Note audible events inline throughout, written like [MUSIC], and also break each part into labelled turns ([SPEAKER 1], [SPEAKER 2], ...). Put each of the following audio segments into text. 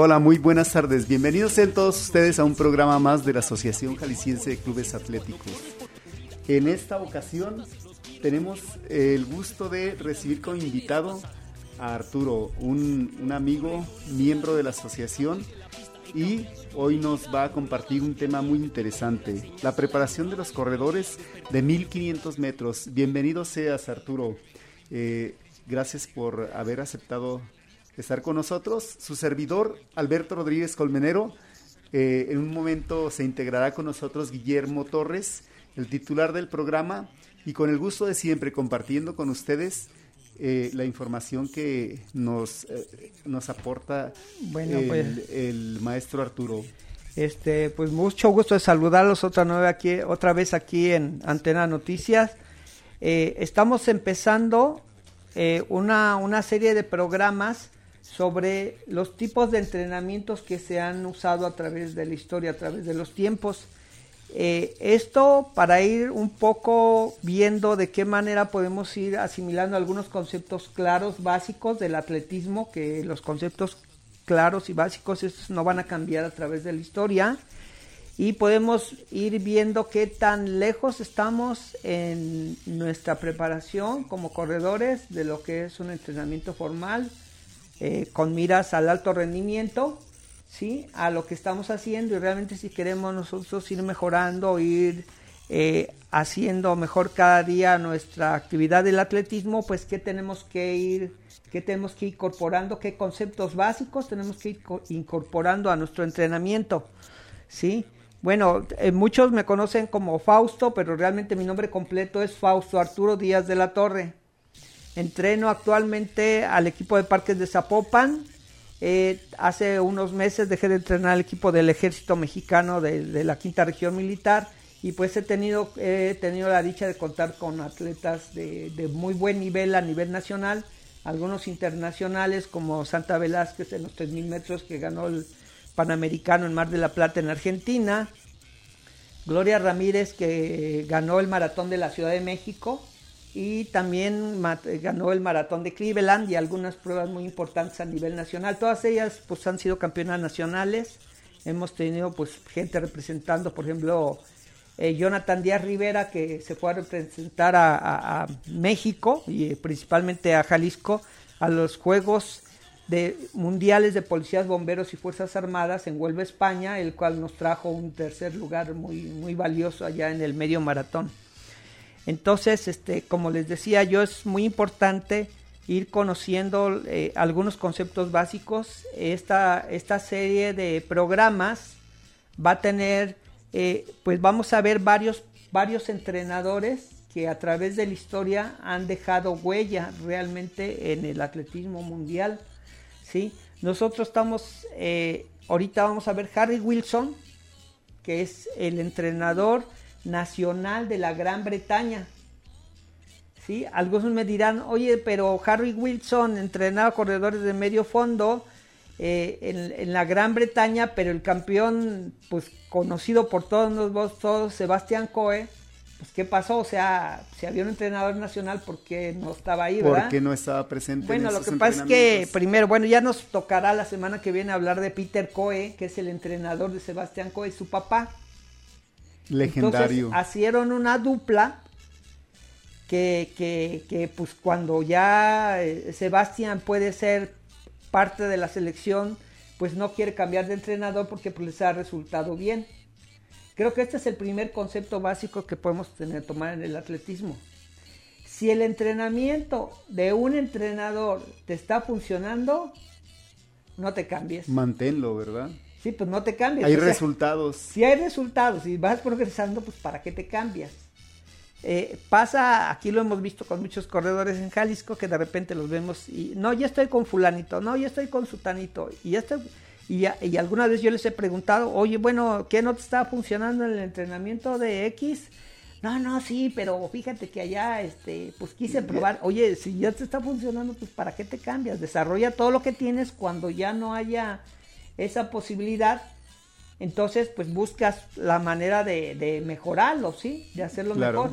[SPEAKER 1] Hola, muy buenas tardes. Bienvenidos sean todos ustedes a un programa más de la Asociación Jalisciense de Clubes Atléticos. En esta ocasión tenemos el gusto de recibir como invitado a Arturo, un, un amigo, miembro de la asociación, y hoy nos va a compartir un tema muy interesante, la preparación de los corredores de 1500 metros. Bienvenido seas, Arturo. Eh, gracias por haber aceptado estar con nosotros. Su servidor, Alberto Rodríguez Colmenero. Eh, en un momento se integrará con nosotros Guillermo Torres, el titular del programa, y con el gusto de siempre compartiendo con ustedes eh, la información que nos, eh, nos aporta
[SPEAKER 2] bueno,
[SPEAKER 1] el,
[SPEAKER 2] pues,
[SPEAKER 1] el, maestro Arturo.
[SPEAKER 2] Este, pues mucho gusto de saludarlos otra, nueve aquí, otra vez aquí en Antena Noticias. Eh, estamos empezando una, una serie de programas sobre los tipos de entrenamientos que se han usado a través de la historia, a través de los tiempos. Eh, esto para ir un poco viendo de qué manera podemos ir asimilando algunos conceptos claros, básicos del atletismo, que los conceptos claros y básicos estos no van a cambiar a través de la historia. Y podemos ir viendo qué tan lejos estamos en nuestra preparación como corredores de lo que es un entrenamiento formal, eh, con miras al alto rendimiento ¿sí? a lo que estamos haciendo y realmente si queremos nosotros ir mejorando, ir eh, haciendo mejor cada día nuestra actividad del atletismo, pues qué tenemos que ir, qué tenemos que ir incorporando, qué conceptos básicos tenemos que ir incorporando a nuestro entrenamiento, ¿sí? Bueno, eh, muchos me conocen como Fausto, pero realmente mi nombre completo es Fausto Arturo Díaz de la Torre. Entreno actualmente al equipo de parques de Zapopan, eh, hace unos meses dejé de entrenar al equipo del ejército mexicano de, la quinta región militar y pues he tenido, he tenido la dicha de contar con atletas de, muy buen nivel a nivel nacional, algunos internacionales como Santa Velázquez en los 3.000 metros que ganó el Panamericano en Mar de la Plata en Argentina, Gloria Ramírez que ganó el Maratón de la Ciudad de México, y también ganó el maratón de Cleveland y algunas pruebas muy importantes a nivel nacional. Todas ellas pues han sido campeonas nacionales. Hemos tenido pues gente representando, por ejemplo, eh, Jonathan Díaz Rivera que se fue a representar a, México y principalmente a Jalisco a los Juegos de Mundiales de Policías, Bomberos y Fuerzas Armadas en Huelva, España, el cual nos trajo un tercer lugar muy, muy valioso allá en el medio maratón. Entonces, este, como les decía yo, es muy importante ir conociendo eh, algunos conceptos básicos. Esta, esta serie de programas va a tener, eh, pues vamos a ver varios, varios entrenadores que a través de la historia han dejado huella realmente en el atletismo mundial. ¿sí? Nosotros estamos, eh, ahorita vamos a ver Harry Wilson, que es el entrenador nacional de la Gran Bretaña. ¿Sí? Algunos me dirán, oye, pero Harry Wilson entrenaba corredores de medio fondo eh, en, la Gran Bretaña, pero el campeón, pues conocido por todos nosotros, todos, Sebastián Coe, pues ¿qué pasó? O sea, si había un entrenador nacional, ¿por qué no estaba ahí, verdad?
[SPEAKER 1] ¿Por qué no estaba presente?
[SPEAKER 2] Bueno, lo que pasa es que primero, bueno, ya nos tocará la semana que viene hablar de Peter Coe, que es el entrenador de Sebastián Coe, su papá.
[SPEAKER 1] Legendario.
[SPEAKER 2] Entonces, hicieron una dupla que, que, que, pues cuando ya eh, Sebastián puede ser parte de la selección, pues no quiere cambiar de entrenador porque pues, les ha resultado bien. Creo que este es el primer concepto básico que podemos tener, tomar en el atletismo. Si el entrenamiento de un entrenador te está funcionando, no te cambies.
[SPEAKER 1] Manténlo, ¿verdad?
[SPEAKER 2] Sí, pues no te cambias.
[SPEAKER 1] Hay resultados.
[SPEAKER 2] Si hay resultados y vas progresando, pues ¿para qué te cambias? Eh, pasa, aquí lo hemos visto con muchos corredores en Jalisco que de repente los vemos y no, ya estoy con fulanito, no, ya estoy con sutanito y ya estoy... Y, y alguna vez yo les he preguntado, oye, bueno, ¿qué no te está funcionando en el entrenamiento de X? No, no, sí, pero fíjate que allá, este, pues quise probar. Oye, si ya te está funcionando, pues ¿para qué te cambias? Desarrolla todo lo que tienes cuando ya no haya esa posibilidad, entonces pues buscas la manera de, mejorarlo, ¿sí? De hacerlo mejor.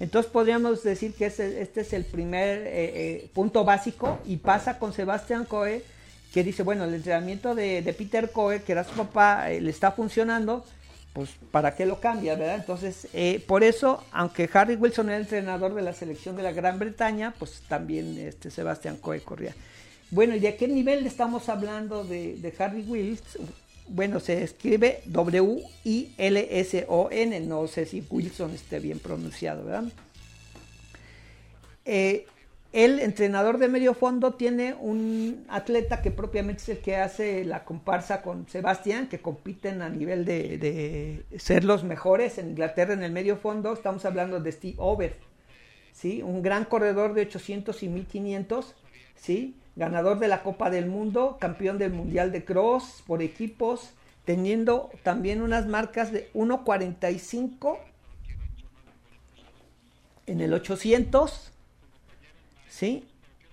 [SPEAKER 2] Entonces podríamos decir que este, es el primer eh, eh, punto básico y pasa con Sebastián Coe, que dice, bueno, el entrenamiento de, Peter Coe, que era su papá, eh, le está funcionando, pues ¿para qué lo cambia, verdad? Entonces, eh, por eso, aunque Harry Wilson era entrenador de la selección de la Gran Bretaña, pues también este Sebastián Coe corría. Bueno, ¿y de qué nivel estamos hablando de, de Harry Wilson? Bueno, se escribe W-I-L-S-O-N, no sé si Wilson esté bien pronunciado, ¿verdad? Eh, el entrenador de medio fondo tiene un atleta que propiamente es el que hace la comparsa con Sebastián, que compiten a nivel de, ser los mejores en Inglaterra en el medio fondo. Estamos hablando de Steve Over, ¿sí? un gran corredor de 800 y 1500, ¿sí? Ganador de la Copa del Mundo, campeón del Mundial de Cross por equipos, teniendo también unas marcas de 1.45 en el 800 ¿sí?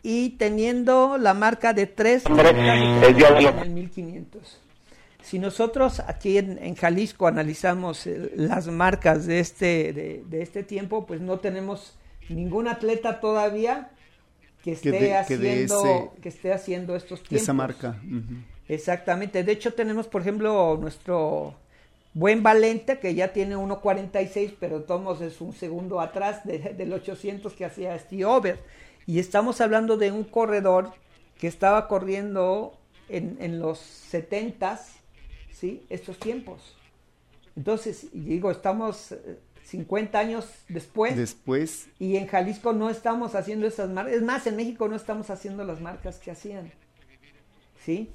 [SPEAKER 2] Y teniendo la marca de 3 en el 1500. Si nosotros aquí en, Jalisco analizamos eh, las marcas de este, de, este tiempo, pues no tenemos ningún atleta todavía que esté, haciendo, que esté haciendo estos tiempos.
[SPEAKER 1] Esa marca.
[SPEAKER 2] Exactamente. De hecho, tenemos, por ejemplo, nuestro buen Valente, que ya tiene 1.46, pero todos es un segundo atrás del 800 que hacía Steve Over. Y estamos hablando de un corredor que estaba corriendo en, en los 70 ¿sí? Estos tiempos. Entonces, digo, estamos 50 eh, años después.
[SPEAKER 1] Después.
[SPEAKER 2] Y en Jalisco no estamos haciendo esas marcas. Es más, en México no estamos haciendo las marcas que hacían. ¿Sí?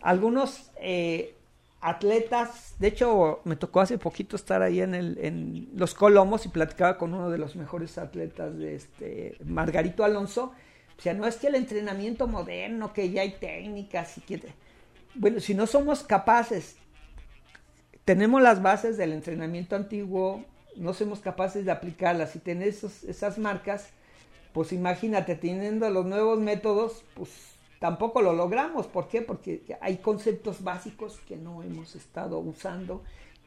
[SPEAKER 2] Algunos eh, atletas, de hecho me tocó hace poquito estar ahí en, el, en los Colomos y platicaba con uno de los mejores atletas de este, Margarito Alonso, o sea, no es que el entrenamiento moderno, que ya hay técnicas y que... Bueno, si no somos capaces, tenemos las bases del entrenamiento antiguo, no somos capaces de aplicarlas y tener esas marcas, pues imagínate, teniendo los nuevos métodos, pues tampoco lo logramos. ¿Por qué? Porque hay conceptos básicos que no hemos estado usando,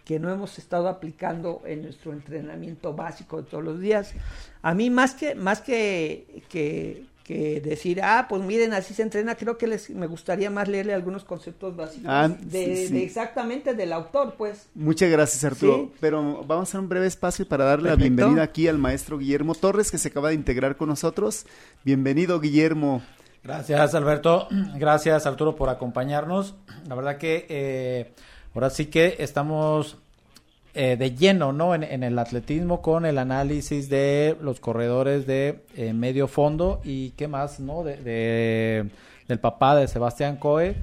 [SPEAKER 2] que no hemos estado aplicando en nuestro entrenamiento básico de todos los días. A mí más que, más que, que, decir, ah, pues miren, así se entrena, creo que les, me gustaría más leerle algunos conceptos básicos ah, de, exactamente del autor, pues.
[SPEAKER 1] Muchas gracias, Arturo. Pero vamos a hacer un breve espacio para darle la bienvenida aquí al maestro Guillermo Torres, que se acaba de integrar con nosotros. Bienvenido, Guillermo.
[SPEAKER 3] Gracias, Alberto. Gracias, Arturo, por acompañarnos. La verdad que eh, ahora sí que estamos eh, de lleno, ¿no? En, el atletismo con el análisis de los corredores de eh, medio fondo y qué más, ¿no? De, del papá de Sebastián Coe.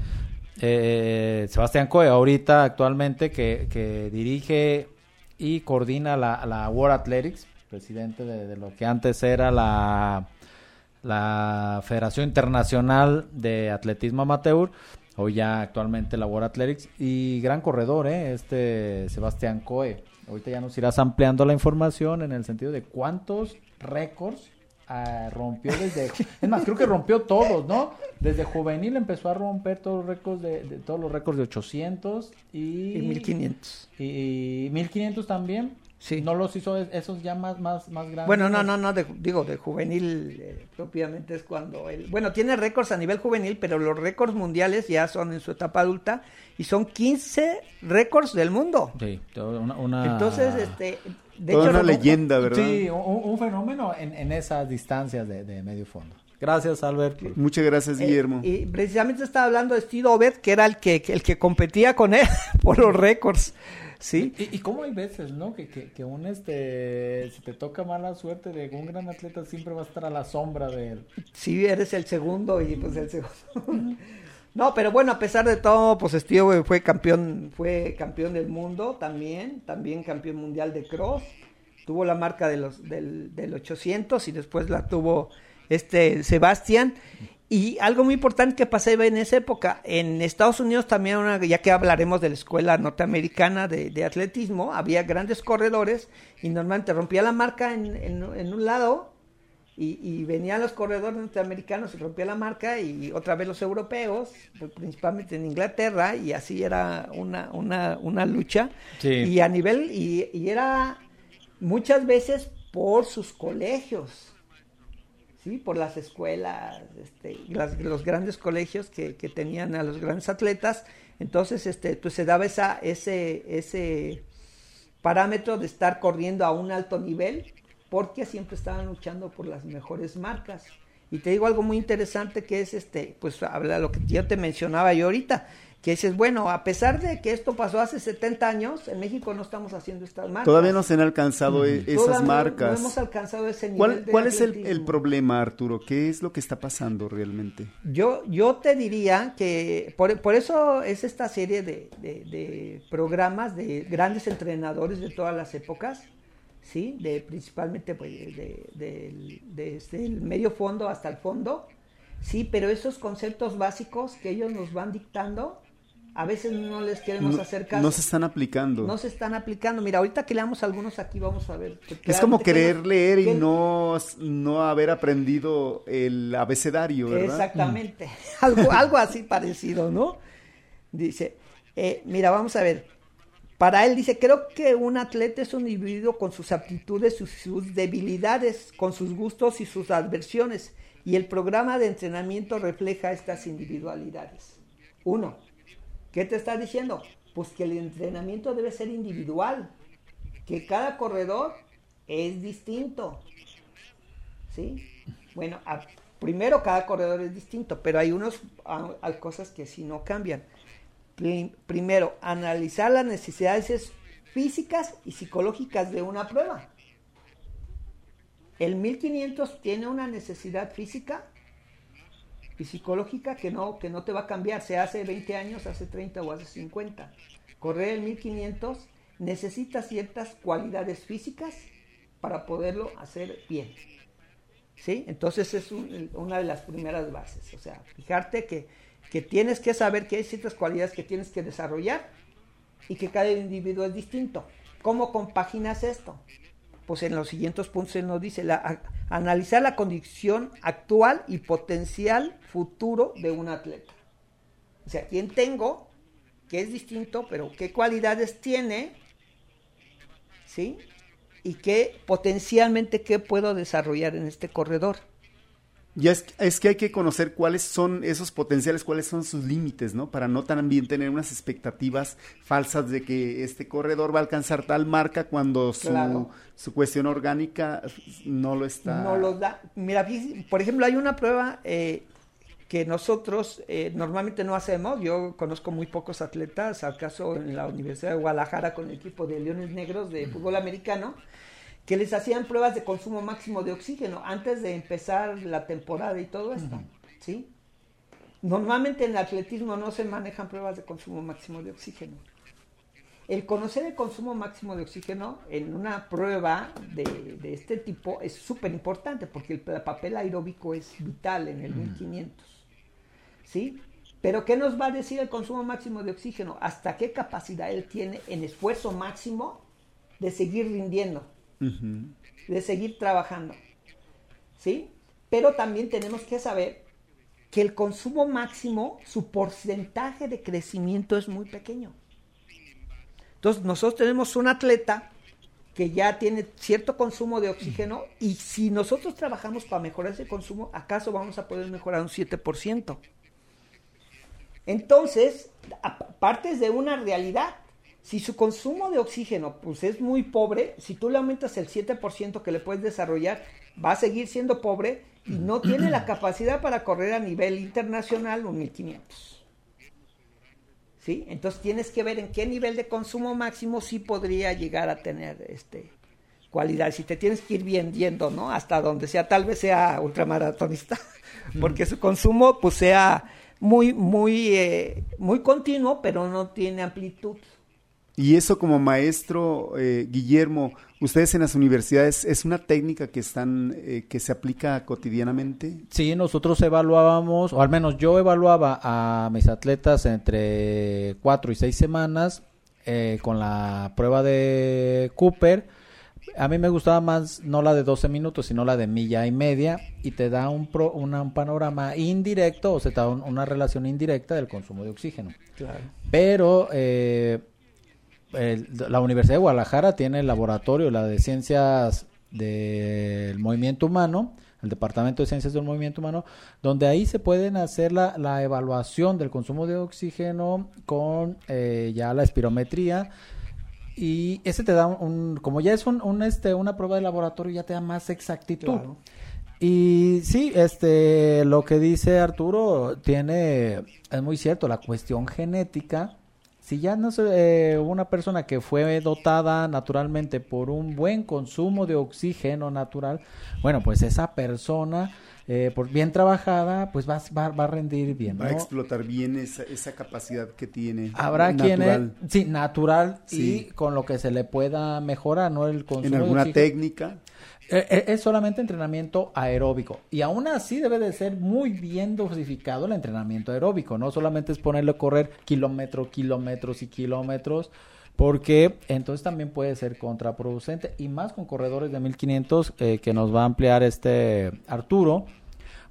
[SPEAKER 3] Sebastián Coe, ahorita actualmente que, que, dirige y coordina la, la World Athletics, presidente de lo que antes era la la Federación Internacional de Atletismo Amateur, hoy ya actualmente labora Athletics, y gran corredor, ¿eh? este Sebastián Coe. Ahorita ya nos irás ampliando la información en el sentido de cuántos récords ah, rompió desde... [LAUGHS] Es más, creo que rompió todos, ¿no? Desde juvenil empezó a romper todos los récords de, todos los récords de 800 y...
[SPEAKER 2] Y 1500.
[SPEAKER 3] Y, y 1500 también. Sí. ¿No los hizo esos ya más, más, más grandes?
[SPEAKER 2] Bueno, no, no, no, digo, de juvenil eh, propiamente es cuando él... Bueno, tiene récords a nivel juvenil, pero los récords mundiales ya son en su etapa adulta y son 15 récords del mundo.
[SPEAKER 3] Sí, una...
[SPEAKER 2] Entonces, este...
[SPEAKER 1] De Toda una leyenda, ¿verdad?
[SPEAKER 3] Sí, un, fenómeno en, en, esas distancias de, medio fondo. Gracias, Albert.
[SPEAKER 1] Muchas gracias, eh, Guillermo.
[SPEAKER 2] y precisamente estaba hablando de Steve Obed, que era el que, el que competía con él [LAUGHS] por los récords. Sí.
[SPEAKER 3] Y, y cómo hay veces, ¿no? Que, que, que un este, si te toca mala suerte de un gran atleta, siempre va a estar a la sombra de él.
[SPEAKER 2] Sí, eres el segundo y pues el segundo. no, pero bueno, a pesar de todo, pues Steve fue campeón, fue campeón del mundo también, también campeón mundial de cross. Tuvo la marca de los, del, del 800 y después la tuvo este Sebastián. Y algo muy importante que pasaba en esa época, en Estados Unidos también, ya que hablaremos de la escuela norteamericana de, atletismo, había grandes corredores y normalmente rompía la marca en, en, un lado y, venían los corredores norteamericanos y rompía la marca y otra vez los europeos, principalmente en Inglaterra, y así era una, una, una lucha. Y a nivel, y era muchas veces por sus colegios Por las escuelas, este, los grandes colegios que, que, tenían a los grandes atletas. Entonces, este, pues se daba esa, ese, ese parámetro de estar corriendo a un alto nivel porque siempre estaban luchando por las mejores marcas. Y te digo algo muy interesante que es este, pues habla lo que yo te mencionaba yo ahorita, que dices, bueno, a pesar de que esto pasó hace 70 años, en México no estamos haciendo estas marcas.
[SPEAKER 1] Todavía no se han alcanzado e-, esas marcas.
[SPEAKER 2] No, hemos alcanzado ese nivel.
[SPEAKER 1] ¿Cuál, cuál es el, problema, Arturo? ¿Qué es lo que está pasando realmente?
[SPEAKER 2] Yo, yo te diría que por, por eso es esta serie de, de, de programas de grandes entrenadores de todas las épocas ¿sí? De, principalmente pues, de, desde el medio fondo hasta el fondo, sí, pero esos conceptos básicos que ellos nos van dictando, a veces no les queremos
[SPEAKER 1] no,
[SPEAKER 2] hacer caso.
[SPEAKER 1] No se están aplicando.
[SPEAKER 2] No se están aplicando. Mira, ahorita que leamos algunos aquí vamos a ver.
[SPEAKER 1] Es como querer leer y no, no haber aprendido el abecedario, ¿verdad?
[SPEAKER 2] Exactamente. [LAUGHS] algo, algo así parecido, ¿no? Dice, eh, mira, vamos a ver. Para él dice, creo que un atleta es un individuo con sus aptitudes, sus, sus debilidades, con sus gustos y sus adversiones, y el programa de entrenamiento refleja estas individualidades. Uno, ¿qué te está diciendo? Pues que el entrenamiento debe ser individual, que cada corredor es distinto. ¿Sí? Bueno, primero cada corredor es distinto, pero hay unas cosas que sí no cambian primero, analizar las necesidades físicas y psicológicas de una prueba. El 1500 tiene una necesidad física psicológica que no, que no te va a cambiar, se hace 20 años, hace 30 o hace 50. Correr el 1500 necesita ciertas cualidades físicas para poderlo hacer bien. ¿Sí? Entonces es una de las primeras bases. O sea, fijarte que que tienes que saber que hay ciertas cualidades que tienes que desarrollar y que cada individuo es distinto. ¿Cómo compaginas esto? Pues en los siguientes puntos él nos dice, la, analizar la condición actual y potencial futuro de un atleta. O sea, ¿quién tengo? que es distinto? Pero ¿qué cualidades tiene? ¿Sí? Y qué potencialmente qué puedo desarrollar en este corredor.
[SPEAKER 1] Ya es, es, que hay que conocer cuáles son esos potenciales, cuáles son sus límites, ¿no? Para no también tener unas expectativas falsas de que este corredor va a alcanzar tal marca cuando su, su cuestión orgánica no lo está.
[SPEAKER 2] No lo da. Mira, por ejemplo, hay una prueba eh, que nosotros eh, normalmente no hacemos. Yo conozco muy pocos atletas, al caso en la Universidad de Guadalajara con el equipo de Leones Negros de fútbol americano que les hacían pruebas de consumo máximo de oxígeno antes de empezar la temporada y todo esto, ¿sí? Normalmente en el atletismo no se manejan pruebas de consumo máximo de oxígeno. El conocer el consumo máximo de oxígeno en una prueba de, este tipo es súper importante porque el, papel aeróbico es vital en el 1500. ¿Sí? Pero ¿qué nos va a decir el consumo máximo de oxígeno? ¿Hasta qué capacidad él tiene en esfuerzo máximo de seguir rindiendo? De seguir trabajando. ¿Sí? Pero también tenemos que saber que el consumo máximo, su porcentaje de crecimiento es muy pequeño. Entonces, nosotros tenemos un atleta que ya tiene cierto consumo de oxígeno y si nosotros trabajamos para mejorar ese consumo, ¿acaso vamos a poder mejorar un 7%? Entonces, partes de una realidad si su consumo de oxígeno pues es muy pobre, si tú le aumentas el 7% que le puedes desarrollar, va a seguir siendo pobre y no [CLEARS THROAT] tiene la capacidad para correr a nivel internacional un 1500. ¿Sí? Entonces tienes que ver en qué nivel de consumo máximo sí podría llegar a tener este cualidad. Si te tienes que ir vendiendo, ¿no? Hasta donde sea, tal vez sea ultramaratonista, [LAUGHS] porque su consumo pues sea muy, muy, eh, muy continuo, pero no tiene amplitud.
[SPEAKER 1] Y eso como maestro, eh, Guillermo, ustedes en las universidades, ¿es una técnica que están, eh, que se aplica cotidianamente?
[SPEAKER 3] Sí, nosotros evaluábamos, o al menos yo evaluaba a mis atletas entre cuatro y seis semanas eh, con la prueba de Cooper. A mí me gustaba más no la de 12 minutos, sino la de milla y media, y te da un, pro, un panorama indirecto, o se te da una relación indirecta del consumo de oxígeno. Claro. Pero eh, la Universidad de Guadalajara tiene el laboratorio, la de ciencias del movimiento humano, el Departamento de Ciencias del Movimiento Humano, donde ahí se pueden hacer la, la evaluación del consumo de oxígeno con eh, ya la espirometría. Y ese te da un, como ya es un, un, este, una prueba de laboratorio, ya te da más exactitud.
[SPEAKER 2] Claro.
[SPEAKER 3] Y sí, este, lo que dice Arturo tiene, es muy cierto, la cuestión genética. Si ya no eh, una persona que fue dotada naturalmente por un buen consumo de oxígeno natural, bueno, pues esa persona, eh, por bien trabajada, pues va, va, va a rendir bien.
[SPEAKER 1] Va a explotar bien esa, esa capacidad que tiene.
[SPEAKER 3] Habrá
[SPEAKER 1] natural.
[SPEAKER 3] quienes, sí, natural
[SPEAKER 1] Sí.
[SPEAKER 3] y con lo que se le pueda mejorar, ¿no? El consumo
[SPEAKER 1] En
[SPEAKER 3] de
[SPEAKER 1] alguna
[SPEAKER 3] oxígeno.
[SPEAKER 1] técnica.
[SPEAKER 3] Eh, eh, Es solamente entrenamiento aeróbico. Y aún así debe de ser muy bien dosificado el entrenamiento aeróbico. No solamente es ponerle a correr kilómetros, kilómetros y kilómetros. Porque entonces también puede ser contraproducente. Y más con corredores de 1500 eh, que nos va a ampliar este Arturo.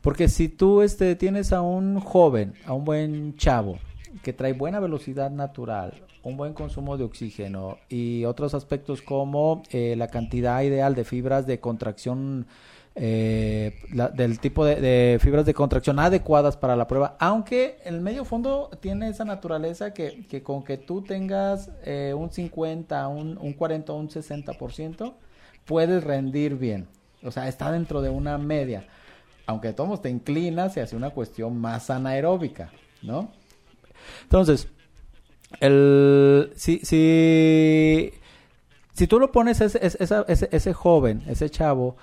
[SPEAKER 3] Porque si tú este, tienes a un joven, a un buen chavo, que trae buena velocidad natural, un buen consumo de oxígeno y otros aspectos como eh, la cantidad ideal de fibras de contracción, eh, del tipo de, fibras de contracción adecuadas para la prueba, aunque el medio fondo tiene esa naturaleza que, con que tú tengas eh, un 50, un, un 40 o un 60%, puedes rendir bien. O sea, está dentro de una media. Aunque de todos te inclinas hace una cuestión más anaeróbica, ¿no? Entonces, el, si, si, si tú lo pones ese, ese, ese, ese joven, ese chavo,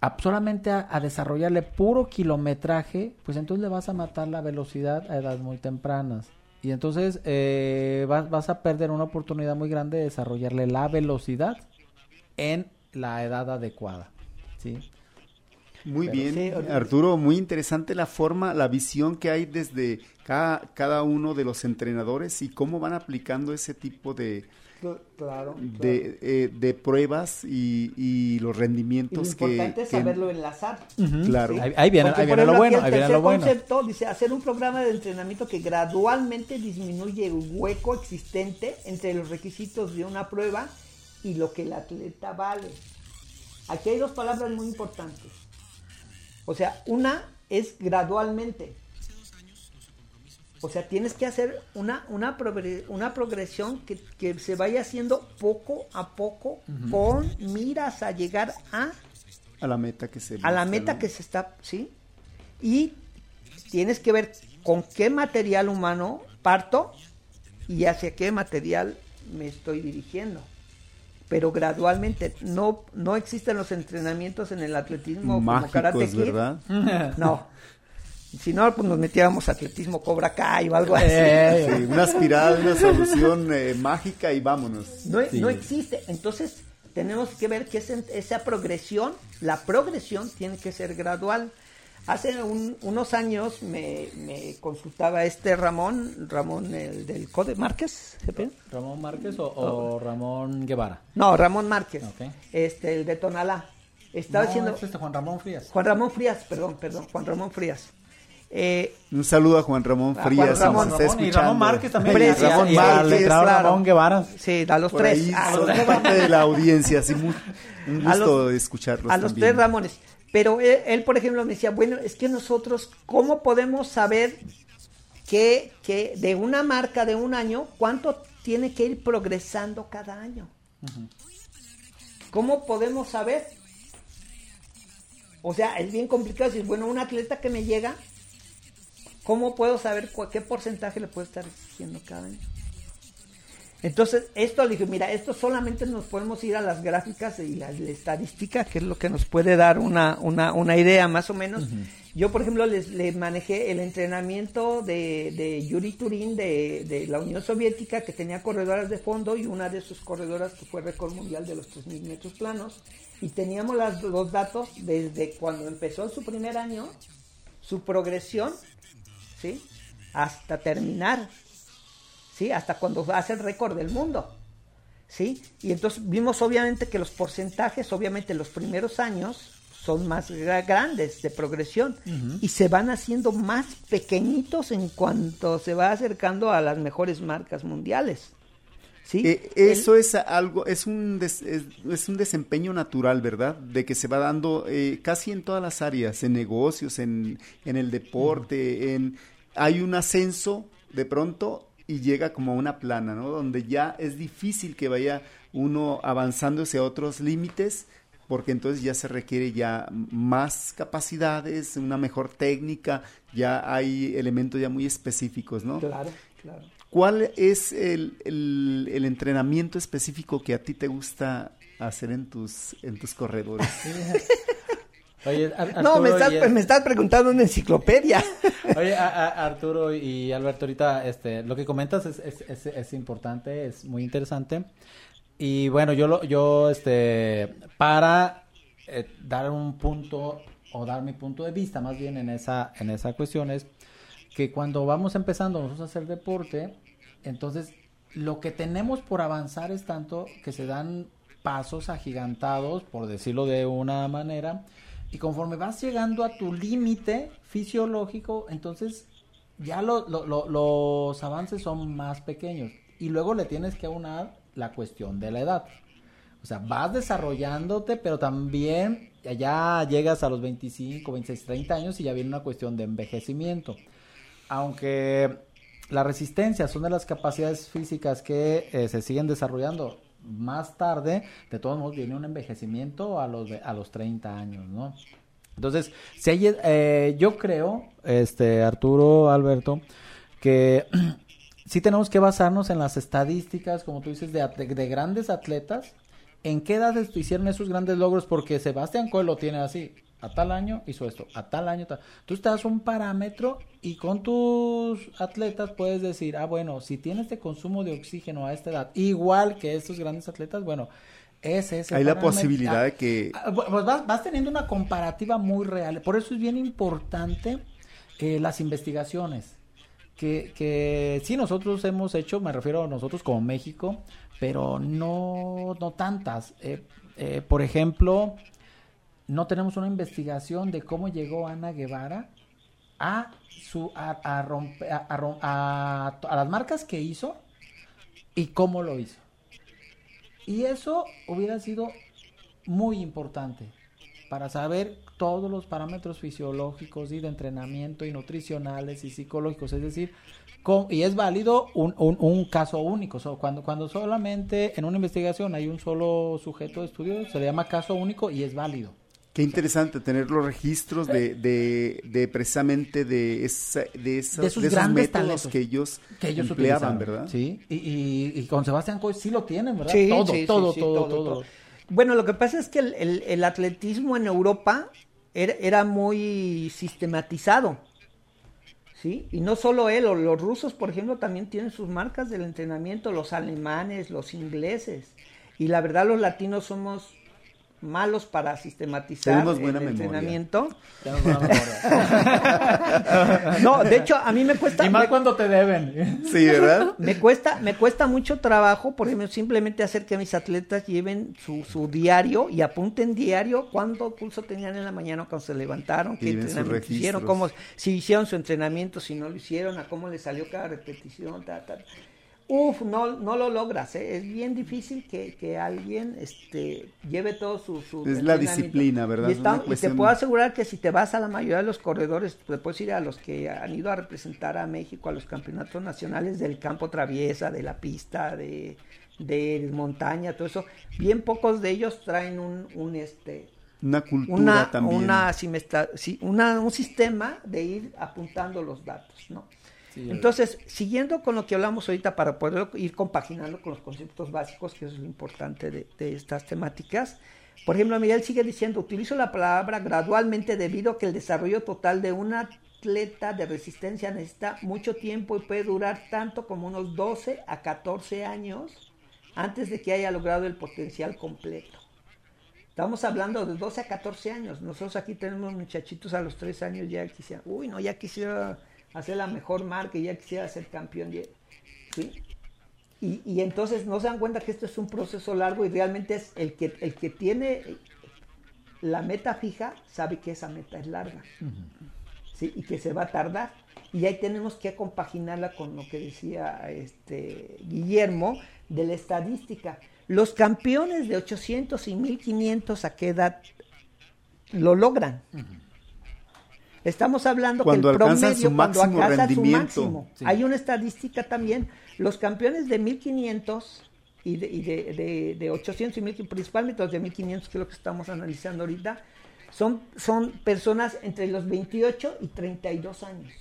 [SPEAKER 3] a- solamente a, a desarrollarle puro kilometraje, pues entonces le vas a matar la velocidad a edades muy tempranas. Y entonces eh, vas, vas a perder una oportunidad muy grande de desarrollarle la velocidad en la edad adecuada. ¿sí?
[SPEAKER 1] Muy
[SPEAKER 3] Pero
[SPEAKER 1] bien,
[SPEAKER 2] sí,
[SPEAKER 1] Arturo, muy interesante la forma, la visión que hay desde cada, cada uno de los entrenadores y cómo van aplicando ese tipo de,
[SPEAKER 2] Claro.
[SPEAKER 1] de, eh, de pruebas y, y los
[SPEAKER 2] Y lo
[SPEAKER 1] rendimientos que,
[SPEAKER 2] importante es
[SPEAKER 1] que-
[SPEAKER 2] saberlo enlazar.
[SPEAKER 1] Claro.
[SPEAKER 2] ¿sí?
[SPEAKER 3] Ahí- ahí viene-
[SPEAKER 2] Porque,
[SPEAKER 3] ahí viene lo
[SPEAKER 2] ejemplo, aquí
[SPEAKER 3] bueno,
[SPEAKER 2] el
[SPEAKER 3] ahí viene
[SPEAKER 2] tercer
[SPEAKER 3] lo bueno.
[SPEAKER 2] concepto dice hacer un programa de entrenamiento que gradualmente disminuye el hueco existente entre los requisitos de una prueba y lo que el atleta vale. Aquí hay dos palabras muy importantes. O sea, una es gradualmente. O sea, tienes que hacer una, una, progre- una progresión que, que se vaya haciendo poco a poco con miras a llegar a
[SPEAKER 1] a la meta que se
[SPEAKER 2] a la meta que se está, ¿sí? Y tienes que ver con qué material humano parto y hacia qué material me estoy dirigiendo. Pero gradualmente, no, no existen los entrenamientos en el atletismo como Karate
[SPEAKER 1] mágicos,
[SPEAKER 2] Kid.
[SPEAKER 1] ¿verdad? [LAUGHS]
[SPEAKER 2] No. Si no, pues nos metiéramos a atletismo Cobra Kai o algo así.
[SPEAKER 3] Eh, [LAUGHS]
[SPEAKER 1] Sí, una espiral, una solución eh, mágica y vámonos.
[SPEAKER 2] No,
[SPEAKER 3] Sí.
[SPEAKER 2] no existe. Entonces, tenemos que ver que ese- esa progresión, la progresión tiene que ser gradual. Hace un- unos años me, me consultaba este Ramón, Ramón el del Code Márquez, ¿se
[SPEAKER 3] ¿Ramón Márquez o, o Ramón Guevara?
[SPEAKER 2] No, Ramón Márquez, este, el de Tonalá. Estaba
[SPEAKER 3] No,
[SPEAKER 2] haciendo
[SPEAKER 3] es este Juan Ramón Frías.
[SPEAKER 2] Juan Ramón Frías, perdón, perdón, Juan Ramón Frías. Eh,
[SPEAKER 1] Un saludo a Juan Ramón
[SPEAKER 2] A
[SPEAKER 1] Frías.
[SPEAKER 2] Juan Ramón.
[SPEAKER 3] Ramón y. Ramón Márquez también.
[SPEAKER 2] Frías,
[SPEAKER 3] a-
[SPEAKER 1] Ramón Márquez,
[SPEAKER 2] claro.
[SPEAKER 3] Ramón Guevara.
[SPEAKER 2] sí, a los
[SPEAKER 1] Por
[SPEAKER 2] tres.
[SPEAKER 1] ahí
[SPEAKER 2] a
[SPEAKER 1] son
[SPEAKER 2] los tres
[SPEAKER 1] parte de la audiencia, así mu- un
[SPEAKER 2] A
[SPEAKER 1] gusto
[SPEAKER 2] los-
[SPEAKER 1] de escucharlos
[SPEAKER 2] a los
[SPEAKER 1] también.
[SPEAKER 2] tres Ramones. Pero él, él, por ejemplo, me decía, bueno, es que nosotros, ¿cómo podemos saber que, que de una marca de un año, cuánto tiene que ir progresando cada año? ¿Cómo podemos saber? O sea, es bien complicado decir, bueno, un atleta que me llega, ¿cómo puedo saber qué porcentaje le puedo estar exigiendo cada año? Entonces, esto le dije, mira, esto solamente nos podemos ir a las gráficas y la, la estadística, que es lo que nos puede dar una, una, una idea más o menos. Yo, por ejemplo, les, les manejé el entrenamiento de, de Yuri Turín de, de la Unión Soviética, que tenía corredoras de fondo y una de sus corredoras que fue récord mundial de los 3.000 metros planos. Y teníamos las, los datos desde cuando empezó su primer año, su progresión, ¿sí? Hasta terminar. ¿Sí? Hasta cuando hace el récord del mundo, ¿sí? Y entonces vimos obviamente que los porcentajes, obviamente los primeros años son más gra- grandes de progresión y se van haciendo más pequeñitos en cuanto se va acercando a las mejores marcas mundiales. ¿sí?
[SPEAKER 1] Eh, eso es algo, es un, es, un desempeño natural, ¿verdad? De que se va dando eh, casi en todas las áreas, en negocios, en, en el deporte, en hay un ascenso de pronto y llega como a una plana, ¿no? Donde ya es difícil que vaya uno avanzando hacia otros límites porque entonces ya se requiere ya más capacidades, una mejor técnica, ya hay elementos ya muy específicos, ¿no?
[SPEAKER 2] Claro, claro.
[SPEAKER 1] ¿Cuál es el, el, entrenamiento específico que a ti te gusta hacer en tus, en tus corredores? [LAUGHS]
[SPEAKER 2] Oye, no, me estás, me estás preguntando una enciclopedia. [LAUGHS]
[SPEAKER 3] Oye, Arturo y Alberto, ahorita este, lo que comentas es, es, es, importante, es muy interesante. Y bueno, yo, lo, yo este, para eh, dar un punto o dar mi punto de vista más bien en esa, en esa cuestión es que cuando vamos empezando nosotros a hacer deporte, entonces lo que tenemos por avanzar es tanto que se dan pasos agigantados, por decirlo de una manera, y conforme vas llegando a tu límite fisiológico, entonces ya los avances son más pequeños. Y luego le tienes que aunar la cuestión de la edad. O sea, vas desarrollándote, pero también ya llegas a los 25, 26, 30 años y ya viene una cuestión de envejecimiento. Aunque la resistencia son de las capacidades físicas que eh, se siguen desarrollando más tarde, de todos modos viene un envejecimiento a los, a los 30 años, ¿no? Entonces, si eh, yo creo, este, Arturo, Alberto, que [CLEARS THROAT] sí tenemos que basarnos en las estadísticas, como tú dices, de, de, grandes atletas, en qué edad hicieron esos grandes logros, porque Sebastián Coelho tiene así, a tal año hizo esto, a tal año tal. Tú estás un parámetro y con tus atletas puedes decir, ah, bueno, si tienes este consumo de oxígeno a esta edad, igual que estos grandes atletas, bueno, es ese.
[SPEAKER 1] Hay la posibilidad de que...
[SPEAKER 3] Ah, pues vas, teniendo una comparativa muy real. Por eso es bien importante eh, las investigaciones. Que, que sí nosotros hemos hecho, me refiero a nosotros como México, pero no, no tantas. Eh, eh, por ejemplo, no tenemos una investigación de cómo llegó Ana Guevara a su a, a, a, las marcas que hizo y cómo lo hizo. Y eso hubiera sido muy importante para saber todos los parámetros fisiológicos y de entrenamiento y nutricionales y psicológicos, es decir, y es válido un, un, un caso único. cuando, cuando solamente en una investigación hay un solo sujeto de estudio, se le llama caso único y es válido.
[SPEAKER 1] Qué interesante tener los registros de, de, precisamente de, esa, de, esos, de, esos métodos que ellos, que ellos empleaban, ¿verdad?
[SPEAKER 3] Sí, y, y, con Sebastián Coy sí lo tienen, ¿verdad? Sí, todo, todo, todo, todo,
[SPEAKER 2] Bueno, lo que pasa es que el, el, atletismo en Europa era, era, muy sistematizado, ¿sí? Y no solo él, los rusos, por ejemplo, también tienen sus marcas del entrenamiento, los alemanes, los ingleses. Y la verdad los latinos somos malos para sistematizar el entrenamiento. [LAUGHS] no, de hecho, a mí me cuesta...
[SPEAKER 3] Y más cuando te deben.
[SPEAKER 1] Sí, ¿verdad? [LAUGHS]
[SPEAKER 2] Me cuesta, me cuesta mucho trabajo, por ejemplo, simplemente hacer que mis atletas lleven su, su diario y apunten diario cuánto pulso tenían en la mañana cuando se levantaron, qué entrenamiento hicieron, cómo, si hicieron su entrenamiento, si no lo hicieron, a cómo les salió cada repetición, tal, tal. Uf, no, no lo logras, ¿eh? es bien difícil que, que alguien este, lleve todo su... su
[SPEAKER 1] es la disciplina, ¿verdad?
[SPEAKER 2] Y, te puedo asegurar que si te vas a la mayoría de los corredores, te puedes ir a los que han ido a representar a México a los campeonatos nacionales del campo traviesa, de la pista, de, de montaña, todo eso, bien pocos de ellos traen un, un este...
[SPEAKER 1] Una cultura también.
[SPEAKER 2] Una, una, un sistema de ir apuntando los datos, ¿no? Entonces, siguiendo con lo que hablamos ahorita para poder ir compaginando con los conceptos básicos, que es lo importante de, estas temáticas, por ejemplo, Miguel sigue diciendo, utilizo la palabra gradualmente debido a que el desarrollo total de un atleta de resistencia necesita mucho tiempo y puede durar tanto como unos 12 a 14 años antes de que haya logrado el potencial completo. Estamos hablando de 12 a 14 años. Nosotros aquí tenemos muchachitos a los 3 años ya quisieran, uy, no, ya quisiera hacer la mejor marca y ya quisiera ser campeón. ¿sí? Y, y, entonces no se dan cuenta que esto es un proceso largo y realmente es el que, el que tiene la meta fija, sabe que esa meta es larga. ¿sí? y que se va a tardar. Y ahí tenemos que compaginarla con lo que decía este Guillermo de la estadística. Los campeones de 800 y 1500 a qué edad lo logran. Estamos hablando
[SPEAKER 1] cuando
[SPEAKER 2] que el promedio
[SPEAKER 1] su
[SPEAKER 2] cuando alcanza su
[SPEAKER 1] rendimiento.
[SPEAKER 2] máximo.
[SPEAKER 3] Sí.
[SPEAKER 2] Hay una estadística también. Los campeones de 1500 y de, y de, de- de 800 y 1500, principalmente los de 1500, que es lo que estamos analizando ahorita, son, son personas entre los 28 y 32 años.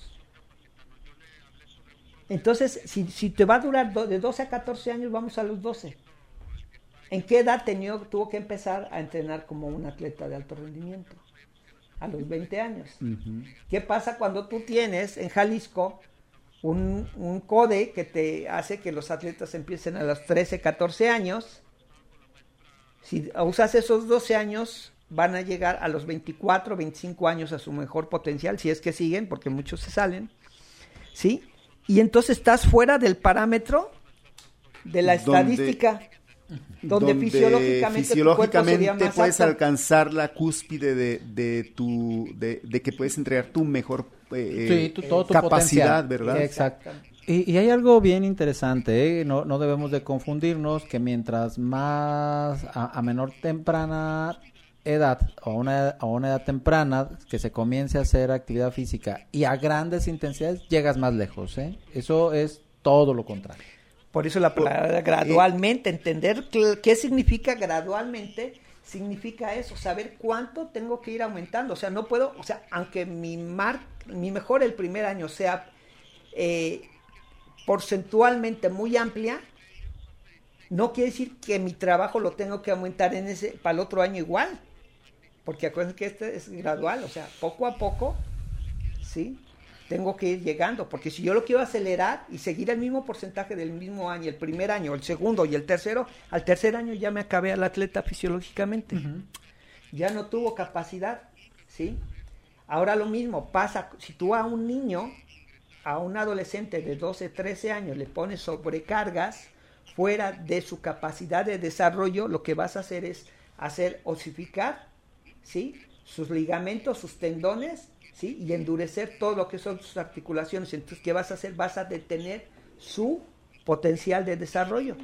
[SPEAKER 2] Entonces, si, si te va a durar do- de 12 a 14 años, vamos a los 12. ¿En qué edad tenía- tuvo que empezar a entrenar como un atleta de alto rendimiento? A los 20 años. ¿Qué pasa cuando tú tienes en Jalisco un, un code que te hace que los atletas empiecen a los 13, 14 años? Si usas esos 12 años, van a llegar a los 24, 25 años a su mejor potencial, si es que siguen, porque muchos se salen. ¿Sí? Y entonces estás fuera del parámetro de la estadística, donde, fisiológicamente,
[SPEAKER 1] puedes alcanzar la cúspide de, de tu de, de que puedes entregar tu mejor eh,
[SPEAKER 3] Sí, tu- todo tu
[SPEAKER 1] capacidad,
[SPEAKER 3] potencial.
[SPEAKER 1] ¿verdad?
[SPEAKER 3] Exacto. Y, y hay algo bien interesante, ¿eh? no, no debemos de confundirnos que mientras más a, a menor temprana edad o a una, a una edad temprana que se comience a hacer actividad física y a grandes intensidades llegas más lejos, ¿eh? Eso es todo lo contrario.
[SPEAKER 2] Por eso la palabra gradualmente, entender qué significa gradualmente, significa eso, saber cuánto tengo que ir aumentando. O sea, no puedo, o sea, aunque mi mar, mi mejor el primer año sea eh, porcentualmente muy amplia, no quiere decir que mi trabajo lo tengo que aumentar en ese para el otro año igual. Porque acuérdense que este es gradual, o sea, poco a poco, ¿sí? Tengo que ir llegando, porque si yo lo quiero acelerar y seguir el mismo porcentaje del mismo año, el primer año, el segundo y el tercero, al tercer año ya me acabé al atleta fisiológicamente. Ya no tuvo capacidad, ¿sí? Ahora lo mismo pasa, si tú a un niño, a un adolescente de 12, 13 años le pones sobrecargas fuera de su capacidad de desarrollo, lo que vas a hacer es hacer osificar, ¿sí? Sus ligamentos, sus tendones, ¿sí? Y endurecer todo lo que son sus articulaciones. Entonces, ¿qué vas a hacer? Vas a detener su potencial de desarrollo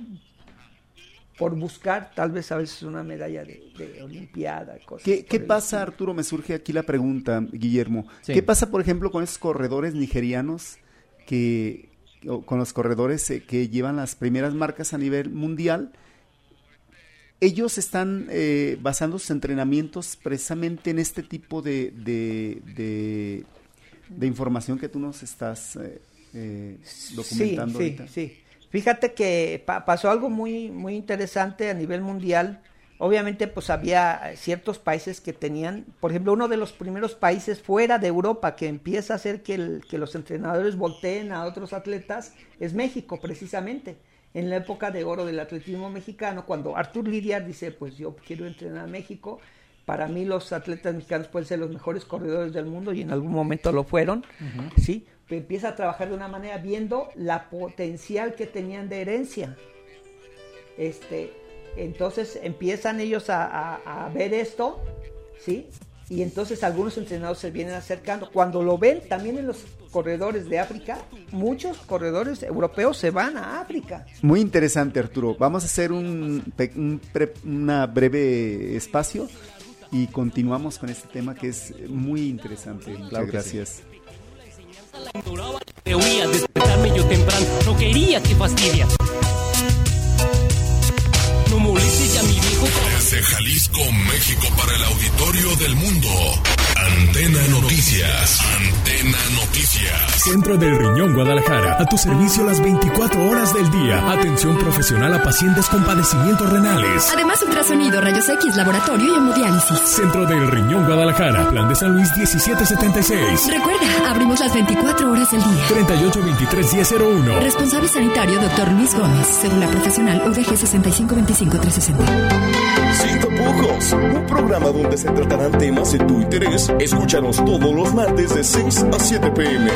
[SPEAKER 2] por buscar tal vez a veces una medalla de, de olimpiada. Cosas
[SPEAKER 1] ¿Qué, qué pasa,
[SPEAKER 2] estilo.
[SPEAKER 1] Arturo? Me surge aquí la pregunta, Guillermo.
[SPEAKER 3] Sí.
[SPEAKER 1] ¿Qué pasa, por ejemplo, con esos corredores nigerianos que, o con los corredores eh, que llevan las primeras marcas a nivel mundial? Ellos están eh, basando sus entrenamientos precisamente en este tipo de, de, de- de información que tú nos estás eh, eh, documentando
[SPEAKER 2] sí,
[SPEAKER 1] ahorita.
[SPEAKER 2] Sí, sí. Fíjate que pa- pasó algo muy, muy interesante a nivel mundial. Obviamente, pues había ciertos países que tenían, por ejemplo, uno de los primeros países fuera de Europa que empieza a hacer que, el- que los entrenadores volteen a otros atletas es México, precisamente. En la época de oro del atletismo mexicano, cuando Artur Lidiar dice, pues yo quiero entrenar a México, para mí los atletas mexicanos pueden ser los mejores corredores del mundo y en algún momento lo fueron, ¿sí? Pero empieza a trabajar de una manera viendo la potencial que tenían de herencia. Este, entonces empiezan ellos a, a- a ver esto, ¿sí? Y entonces algunos entrenadores se vienen acercando. Cuando lo ven, también en los corredores de África, muchos corredores europeos se van a África.
[SPEAKER 1] Muy interesante, Arturo. Vamos a hacer un, un pre- una breve espacio y continuamos con este tema que es muy interesante. Muchas
[SPEAKER 3] Claro
[SPEAKER 1] gracias.
[SPEAKER 4] Te huía despertarme yo temprano, no quería que fastidias. No molestes ya mi viejo
[SPEAKER 5] Desde Jalisco, México, para el auditorio del mundo. Antena Noticias. Antena Noticias.
[SPEAKER 6] Centro del Riñón Guadalajara, a tu servicio las 24 horas del día. Atención profesional a pacientes con padecimientos renales.
[SPEAKER 7] Además, ultrasonido, rayos X, laboratorio y hemodiálisis.
[SPEAKER 6] Centro del Riñón Guadalajara, Plan de San Luis 1776.
[SPEAKER 7] Recuerda, abrimos las 24 horas del día.
[SPEAKER 6] 38 23 1001.
[SPEAKER 7] Responsable sanitario, doctor Luis Gómez. Cédula profesional UDG 6525 360.
[SPEAKER 8] Sin tapujos, un programa donde se tratarán temas de tu interés. Escúchanos todos los martes de 6 a 7 pm.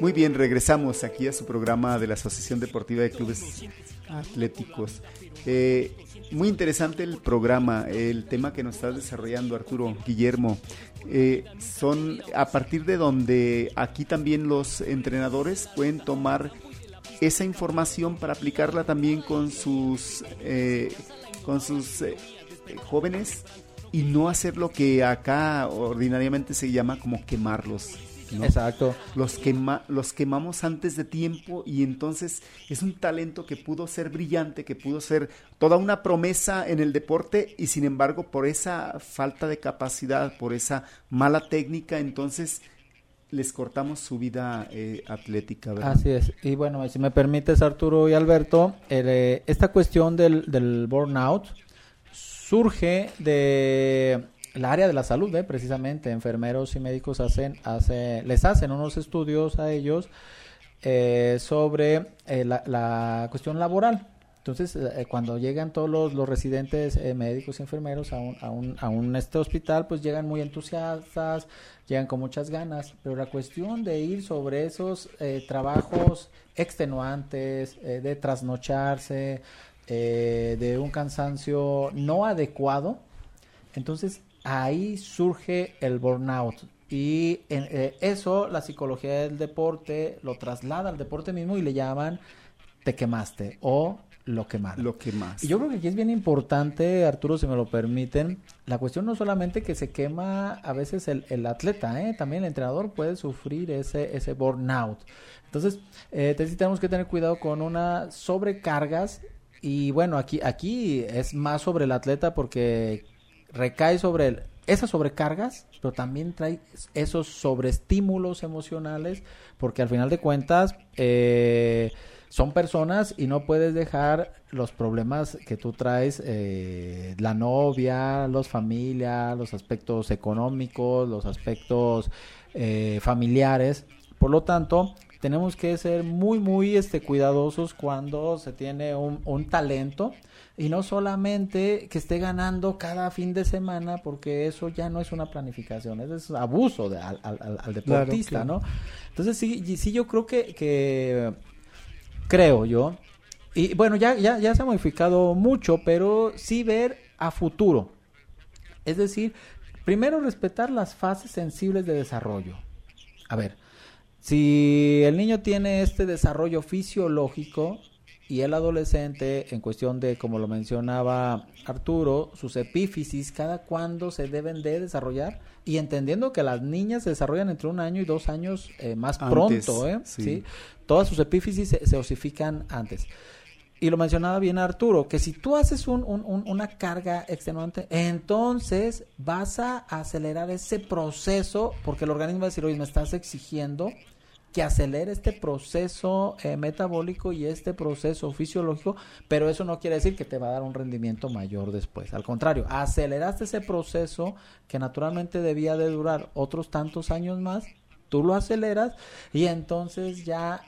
[SPEAKER 1] Muy bien, regresamos aquí a su programa de la Asociación Deportiva de Clubes Atléticos. Eh, muy interesante el programa, el tema que nos está desarrollando Arturo Guillermo. Eh, son a partir de donde aquí también los entrenadores pueden tomar esa información para aplicarla también con sus eh, con sus eh, jóvenes y no hacer lo que acá ordinariamente se llama como quemarlos. ¿No?
[SPEAKER 3] Exacto.
[SPEAKER 1] Los, quema, los quemamos antes de tiempo y entonces es un talento que pudo ser brillante, que pudo ser toda una promesa en el deporte y sin embargo por esa falta de capacidad, por esa mala técnica, entonces les cortamos su vida eh, atlética. ¿verdad?
[SPEAKER 3] Así es. Y bueno, si me permites, Arturo y Alberto, eh, esta cuestión del, del burnout surge de la área de la salud, ¿eh? precisamente. Enfermeros y médicos hacen, hace, les hacen unos estudios a ellos eh, sobre eh, la, cuestión laboral. Entonces, eh, cuando llegan todos los, residentes eh, médicos y enfermeros a un, a, un, a un este hospital, pues llegan muy entusiastas, llegan con muchas ganas, pero la cuestión de ir sobre esos eh, trabajos extenuantes, eh, de trasnocharse, eh, de un cansancio no adecuado, entonces ahí surge el burnout. Y en, eh, eso la psicología del deporte lo traslada al deporte mismo y le llaman te quemaste o lo quemaron.
[SPEAKER 1] Lo que más.
[SPEAKER 3] Y yo creo que aquí es bien importante, Arturo, si me lo permiten, la cuestión no solamente que se quema a veces el, el atleta, ¿eh? también el entrenador puede sufrir ese, ese burnout. Entonces, eh, tenemos que tener cuidado con unas sobrecargas y bueno, aquí, aquí es más sobre el atleta porque recae sobre esas sobrecargas, pero también trae esos sobreestímulos emocionales, porque al final de cuentas eh, son personas y no puedes dejar los problemas que tú traes, eh, la novia, los familia, los aspectos económicos, los aspectos eh, familiares. Por lo tanto, tenemos que ser muy, muy este, cuidadosos cuando se tiene un talento y no solamente que esté ganando cada fin de semana, porque eso ya no es una planificación, eso es abuso de- al, al- al- al deportista,
[SPEAKER 2] claro.
[SPEAKER 3] ¿no? Entonces sí, sí yo creo que, que creo yo, y bueno, ya, ya, ya se ha modificado mucho, pero sí ver a futuro. Es decir, primero respetar las fases sensibles de desarrollo. A ver, si el niño tiene este desarrollo fisiológico y el adolescente, en cuestión de, como lo mencionaba Arturo, sus epífisis, cada cuándo se deben de desarrollar y entendiendo que las niñas se desarrollan entre un año y dos años eh, más
[SPEAKER 1] Antes,
[SPEAKER 3] pronto, ¿eh?
[SPEAKER 1] sí.
[SPEAKER 3] ¿sí? Todas sus epífisis se, se osifican antes. Y lo mencionaba bien Arturo, que si tú haces un- un- un- una carga extenuante, entonces vas a acelerar ese proceso, porque el organismo va a decir, oye, me estás exigiendo que acelere este proceso eh, metabólico y este proceso fisiológico, pero eso no quiere decir que te va a dar un rendimiento mayor después. Al contrario, aceleraste ese proceso que naturalmente debía de durar otros tantos años más, tú lo aceleras y entonces ya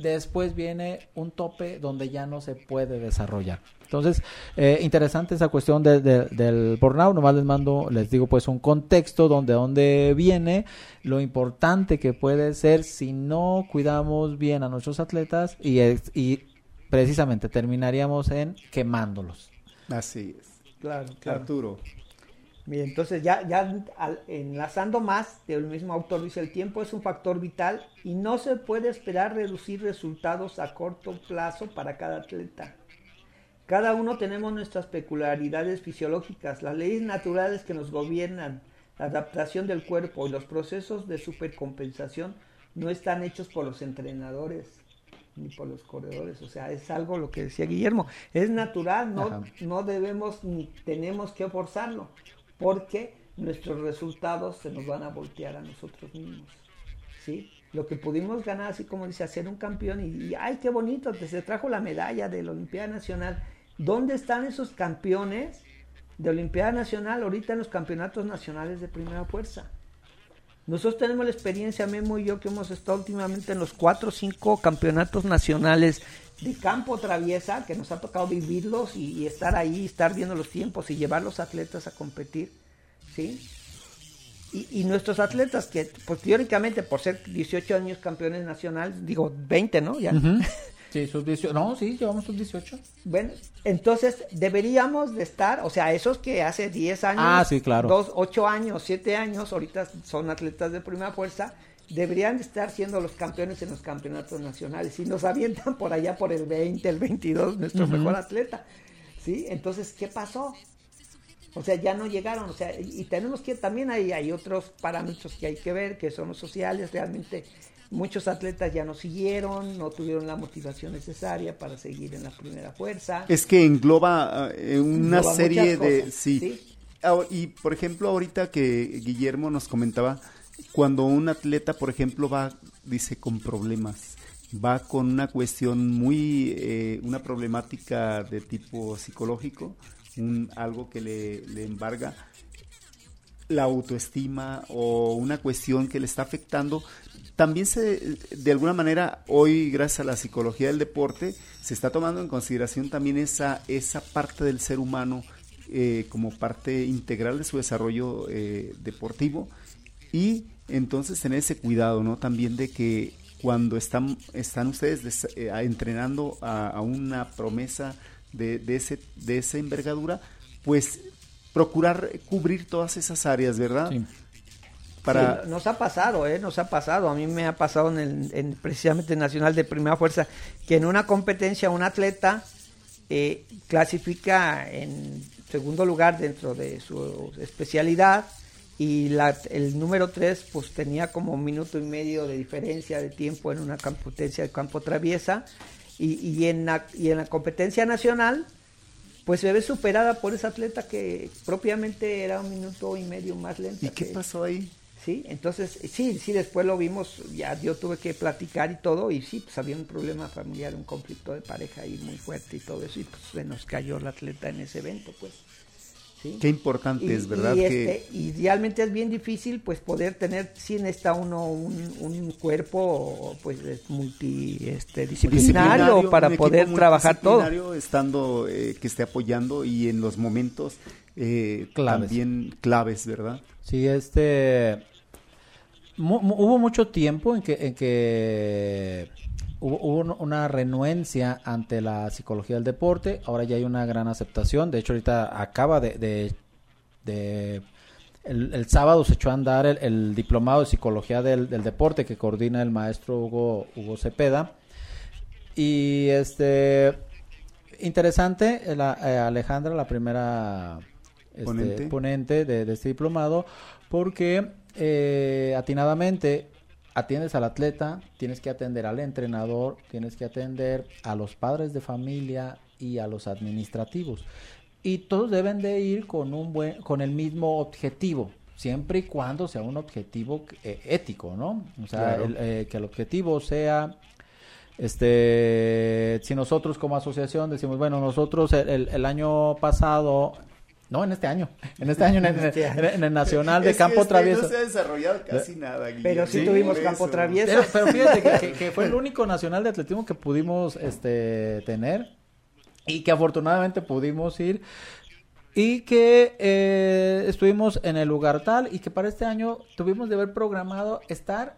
[SPEAKER 3] después viene un tope donde ya no se puede desarrollar. Entonces, eh, interesante esa cuestión de- de- del burnout. Nomás les mando, les digo, pues un contexto donde dónde viene, lo importante que puede ser si no cuidamos bien a nuestros atletas y, es- y precisamente terminaríamos en quemándolos.
[SPEAKER 1] Así es.
[SPEAKER 2] Claro, claro.
[SPEAKER 1] Arturo.
[SPEAKER 2] Entonces ya, ya al- enlazando más, el mismo autor dice, el tiempo es un factor vital y no se puede esperar reducir resultados a corto plazo para cada atleta. Cada uno tenemos nuestras peculiaridades fisiológicas, las leyes naturales que nos gobiernan, la adaptación del cuerpo y los procesos de supercompensación no están hechos por los entrenadores ni por los corredores, o sea, es algo lo que decía Guillermo, es natural, no,
[SPEAKER 3] Ajá.
[SPEAKER 2] no debemos ni tenemos que forzarlo, porque nuestros resultados se nos van a voltear a nosotros mismos. ¿sí? Lo que pudimos ganar, así como dice, hacer un campeón y, ay, qué bonito, te se trajo la medalla de la Olimpiada Nacional. ¿Dónde están esos campeones de Olimpiada Nacional ahorita en los campeonatos nacionales de primera fuerza? Nosotros tenemos la experiencia, Memo y yo, que hemos estado últimamente en los cuatro o cinco campeonatos nacionales de campo traviesa, que nos ha tocado vivirlos y, y estar ahí, estar viendo los tiempos y llevar los atletas a competir, ¿sí? Y, y nuestros atletas que, pues teóricamente, por ser 18 años campeones nacionales, digo 20, ¿no? Ya. [LAUGHS]
[SPEAKER 3] Sí, sub 18. No, sí, llevamos sub 18.
[SPEAKER 2] Bueno, entonces deberíamos de estar, o sea, esos que hace 10 años,
[SPEAKER 3] Ah, sí, claro.
[SPEAKER 2] 2, 8 años, 7 años, ahorita son atletas de primera fuerza, deberían de estar siendo los campeones en los campeonatos nacionales. Y nos avientan por allá por el 20, el 22, nuestro mejor atleta. ¿Sí? Entonces, ¿qué pasó? O sea, ya no llegaron, o sea, y tenemos que también hay, hay otros parámetros que hay que ver, que son los sociales, realmente muchos atletas ya no siguieron, no tuvieron la motivación necesaria para seguir en la primera fuerza.
[SPEAKER 1] Es que engloba eh, una
[SPEAKER 2] Engloba
[SPEAKER 1] serie de...
[SPEAKER 2] cosas,
[SPEAKER 1] sí.
[SPEAKER 2] ¿sí?
[SPEAKER 1] Ah, Y, por ejemplo, ahorita que Guillermo nos comentaba, cuando un atleta, por ejemplo, va, dice, con problemas, va con una cuestión muy, eh, una problemática de tipo psicológico, un, algo que le, le embarga la autoestima o una cuestión que le está afectando, también se, de alguna manera, hoy, gracias a la psicología del deporte, se está tomando en consideración también esa, esa parte del ser humano eh, como parte integral de su desarrollo eh, deportivo y entonces tener ese cuidado, ¿no? También de que cuando están, están ustedes des- eh, a- entrenando a, a una promesa de, de, ese, de esa envergadura, pues procurar cubrir todas esas áreas, ¿verdad?
[SPEAKER 3] Sí.
[SPEAKER 1] Para,
[SPEAKER 2] Sí, nos ha pasado, ¿eh? Nos ha pasado. A mí me ha pasado en, el, en precisamente Nacional de Primera Fuerza que en una competencia un atleta eh, clasifica en segundo lugar dentro de su especialidad y la, el número 3 pues tenía como un minuto y medio de diferencia de tiempo en una competencia de campo traviesa y, y, en, la, y en la competencia nacional pues se ve superada por ese atleta que propiamente era un minuto y medio más lento.
[SPEAKER 1] ¿Y qué pasó ahí?
[SPEAKER 2] Sí, entonces, sí, sí, después lo vimos, ya yo tuve que platicar y todo, y sí, pues había un problema familiar, un conflicto de pareja ahí muy fuerte y todo eso, y pues se nos cayó el atleta en ese evento, pues. ¿Sí?
[SPEAKER 1] Qué importante
[SPEAKER 2] Y,
[SPEAKER 1] es, ¿verdad?
[SPEAKER 2] y,
[SPEAKER 1] que
[SPEAKER 2] este, y realmente es bien difícil, pues, poder tener, sí necesita uno un, un cuerpo, pues, es multi, este, disciplinario para poder trabajar todo.
[SPEAKER 1] multidisciplinario, Estando, eh, que esté apoyando y en los momentos eh,
[SPEAKER 3] Claves.
[SPEAKER 1] también claves, ¿verdad?
[SPEAKER 3] Sí, este... mu- hubo mucho tiempo en que, en que hubo, hubo un- una renuencia ante la psicología del deporte. Ahora ya hay una gran aceptación. De hecho, ahorita acaba de... de- de- el, el sábado se echó a andar el, el diplomado de psicología del, del deporte que coordina el maestro Hugo, Hugo Cepeda. Y este... Interesante, eh, la, eh, Alejandra, la primera este,
[SPEAKER 1] Ponente.
[SPEAKER 3] ponente de, de este diplomado, porque eh, atinadamente atiendes al atleta, tienes que atender al entrenador, tienes que atender a los padres de familia y a los administrativos. Y todos deben de ir con un buen, con el mismo objetivo, siempre y cuando sea un objetivo eh, ético, ¿no? O sea,
[SPEAKER 1] Claro.
[SPEAKER 3] el, eh, que el objetivo sea este, si nosotros como asociación decimos, bueno, nosotros el, el- el año pasado, no, en este año, en este año en, el- [LAUGHS]
[SPEAKER 2] Este año.
[SPEAKER 3] en el Nacional de
[SPEAKER 1] Es
[SPEAKER 3] Campo
[SPEAKER 1] este
[SPEAKER 3] Travieso.
[SPEAKER 1] No se ha desarrollado casi nada. Guillermo.
[SPEAKER 2] Pero sí,
[SPEAKER 1] Sí,
[SPEAKER 2] tuvimos campo
[SPEAKER 1] eso.
[SPEAKER 2] traviesa.
[SPEAKER 3] Pero, pero fíjate que, que- que fue el [LAUGHS] único nacional de atletismo que pudimos este, tener y que afortunadamente pudimos ir y que eh, estuvimos en el lugar tal y que para este año tuvimos de haber programado estar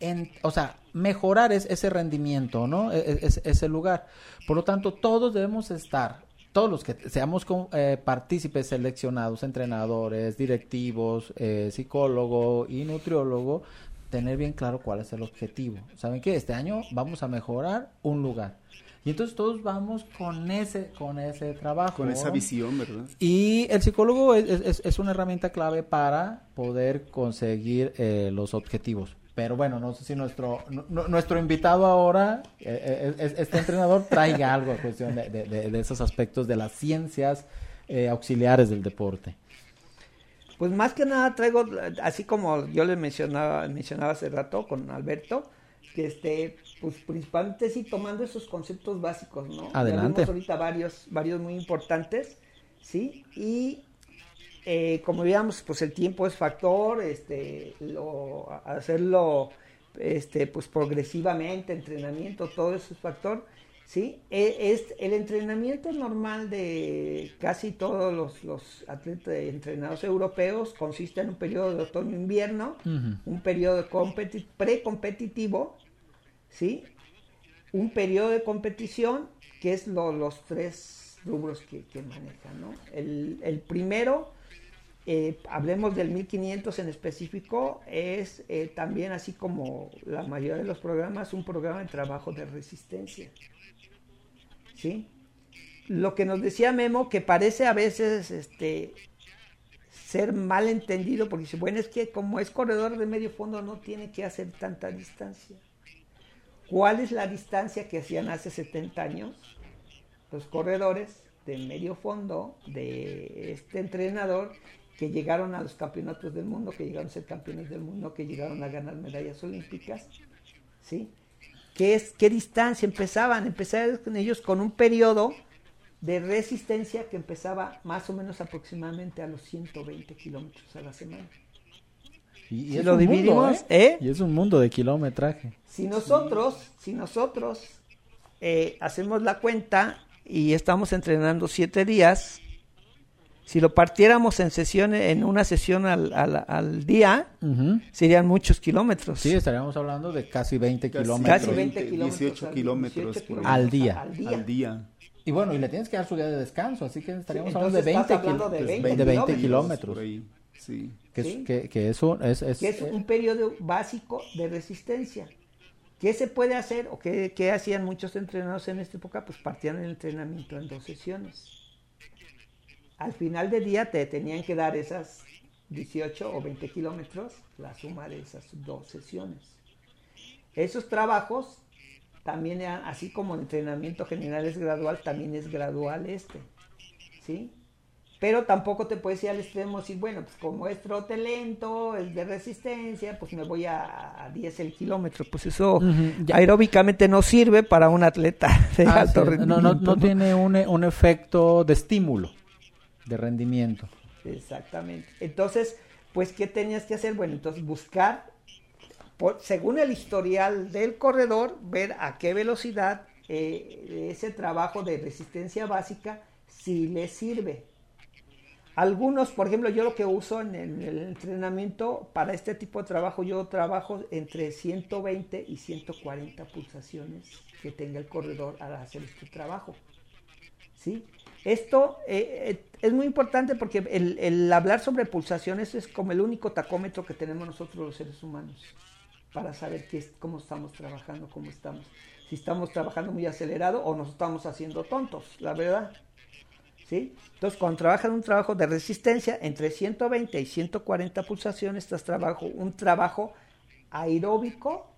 [SPEAKER 3] en, o sea, mejorar es- ese rendimiento, ¿no? E- e- es- ese lugar. Por lo tanto, todos debemos estar, todos los que seamos con- eh, partícipes seleccionados, entrenadores, directivos, eh, psicólogo y nutriólogo, tener bien claro cuál es el objetivo. ¿Saben qué? Este año vamos a mejorar un lugar. Y entonces todos vamos con ese, con ese trabajo.
[SPEAKER 1] Con esa visión, ¿verdad?
[SPEAKER 3] Y el psicólogo es, es- es una herramienta clave para poder conseguir eh, los objetivos. Pero bueno, no sé si nuestro nu- nu- nuestro invitado ahora, eh, eh, es- este entrenador, traiga algo a cuestión de, de- esos aspectos de las ciencias eh, auxiliares del deporte.
[SPEAKER 2] Pues más que nada traigo, así como yo le mencionaba, mencionaba hace rato con Alberto, que este, pues principalmente sí tomando esos conceptos básicos, ¿no? Ya
[SPEAKER 3] Adelante.
[SPEAKER 2] vimos ahorita varios, varios muy importantes, ¿sí? Y eh, como veíamos, pues el tiempo es factor, este, lo, hacerlo, este, pues progresivamente, entrenamiento, todo eso es factor. ¿sí? E- Es el entrenamiento normal de casi todos los, los atletas entrenados europeos consiste en un periodo de otoño-invierno, un periodo precompetitivo, ¿sí? Un periodo de competición, que es lo- los tres rubros que, que manejan, ¿no? El, el primero, eh, hablemos del 1500 en específico, es eh, también así como la mayoría de los programas, un programa de trabajo de resistencia. ¿sí? Lo que nos decía Memo, que parece a veces este, ser mal entendido, porque dice, bueno, es que como es corredor de medio fondo no tiene que hacer tanta distancia. ¿Cuál es la distancia que hacían hace 70 años los corredores de medio fondo de este entrenador que llegaron a los campeonatos del mundo, que llegaron a ser campeones del mundo, que llegaron a ganar medallas olímpicas? ¿Sí? ¿Qué, es, ¿Qué distancia empezaban? Empezaban con ellos con un periodo de resistencia que empezaba más o menos aproximadamente a los 120 kilómetros a la semana.
[SPEAKER 3] Y, y
[SPEAKER 2] Si
[SPEAKER 3] es
[SPEAKER 2] lo
[SPEAKER 3] un mundo,
[SPEAKER 2] dividimos,
[SPEAKER 3] ¿eh?
[SPEAKER 2] ¿eh?
[SPEAKER 3] Y es un mundo de kilometraje.
[SPEAKER 2] Si nosotros, si nosotros eh, hacemos la cuenta y estamos entrenando siete días, si lo partiéramos en sesiones, en una sesión al, al- al día,
[SPEAKER 3] Ujú.
[SPEAKER 2] serían muchos kilómetros.
[SPEAKER 3] Sí, estaríamos hablando de casi 20
[SPEAKER 1] Casi
[SPEAKER 3] kilómetros.
[SPEAKER 2] Casi 20
[SPEAKER 1] 20,
[SPEAKER 2] kilómetros.
[SPEAKER 1] 18
[SPEAKER 2] al-
[SPEAKER 1] kilómetros
[SPEAKER 2] 18
[SPEAKER 1] por ahí.
[SPEAKER 3] Al día.
[SPEAKER 2] Al día.
[SPEAKER 1] al día.
[SPEAKER 3] Y bueno, y le tienes que dar su día de descanso, así que estaríamos
[SPEAKER 2] Sí,
[SPEAKER 3] hablando de
[SPEAKER 2] entonces
[SPEAKER 3] 20,
[SPEAKER 2] estás hablando de
[SPEAKER 3] de
[SPEAKER 2] 20
[SPEAKER 3] 20
[SPEAKER 2] kilómetros.
[SPEAKER 3] kilómetros.
[SPEAKER 1] Por ahí, sí.
[SPEAKER 3] Que, es-
[SPEAKER 2] Sí.
[SPEAKER 3] que, que eso es... es-
[SPEAKER 2] que es un periodo básico de resistencia. ¿Qué se puede hacer o qué, qué hacían muchos entrenados en esta época? Pues partían el entrenamiento en dos sesiones. Al final del día te tenían que dar esas 18 o 20 kilómetros, la suma de esas dos sesiones. Esos trabajos también, así como el entrenamiento general es gradual, también es gradual este. ¿Sí? Pero tampoco te puedes ir al extremo decir, bueno, pues como es trote lento, es de resistencia, pues me voy a, a 10 el kilómetro. Pues eso aeróbicamente no sirve para un atleta de
[SPEAKER 3] ah,
[SPEAKER 2] alto
[SPEAKER 3] sí,
[SPEAKER 2] rendimiento.
[SPEAKER 3] no, no, no
[SPEAKER 2] ¿no?
[SPEAKER 3] tiene un, un efecto de estímulo, de rendimiento.
[SPEAKER 2] Exactamente. Entonces, pues, ¿qué tenías que hacer? Bueno, entonces buscar, por- según el historial del corredor, ver a qué velocidad eh, ese trabajo de resistencia básica si le sirve. Algunos, por ejemplo, yo lo que uso en el, el entrenamiento para este tipo de trabajo, yo trabajo entre 120 y 140 pulsaciones que tenga el corredor al hacer este trabajo. ¿sí? Esto eh, eh, es muy importante porque el, el hablar sobre pulsaciones es como el único tacómetro que tenemos nosotros los seres humanos para saber qué es, cómo estamos trabajando, cómo estamos. Si estamos trabajando muy acelerado o nos estamos haciendo tontos, la verdad. ¿Sí? Entonces, cuando trabajas un trabajo de resistencia entre 120 y 140 pulsaciones, estás trabajo un trabajo aeróbico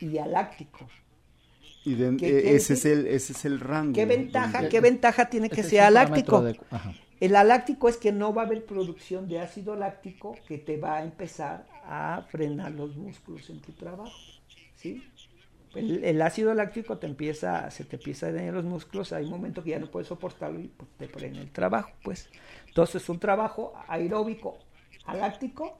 [SPEAKER 2] y aláctico.
[SPEAKER 1] Y de-
[SPEAKER 2] ¿Qué
[SPEAKER 1] eh,
[SPEAKER 2] quiere
[SPEAKER 1] ese, es el, ese es el rango.
[SPEAKER 2] ¿Qué ventaja,
[SPEAKER 1] donde-
[SPEAKER 2] qué ventaja tiene que
[SPEAKER 3] Este es
[SPEAKER 2] sea
[SPEAKER 3] un
[SPEAKER 2] láctico?
[SPEAKER 3] parámetro de- ajá.
[SPEAKER 2] El aláctico es que no va a haber producción de ácido láctico que te va a empezar a frenar los músculos en tu trabajo. ¿sí? El, el ácido láctico te empieza, se te empieza a dañar los músculos, hay un momento que ya no puedes soportarlo y pues, te frena el trabajo. Pues. Entonces un trabajo aeróbico aláctico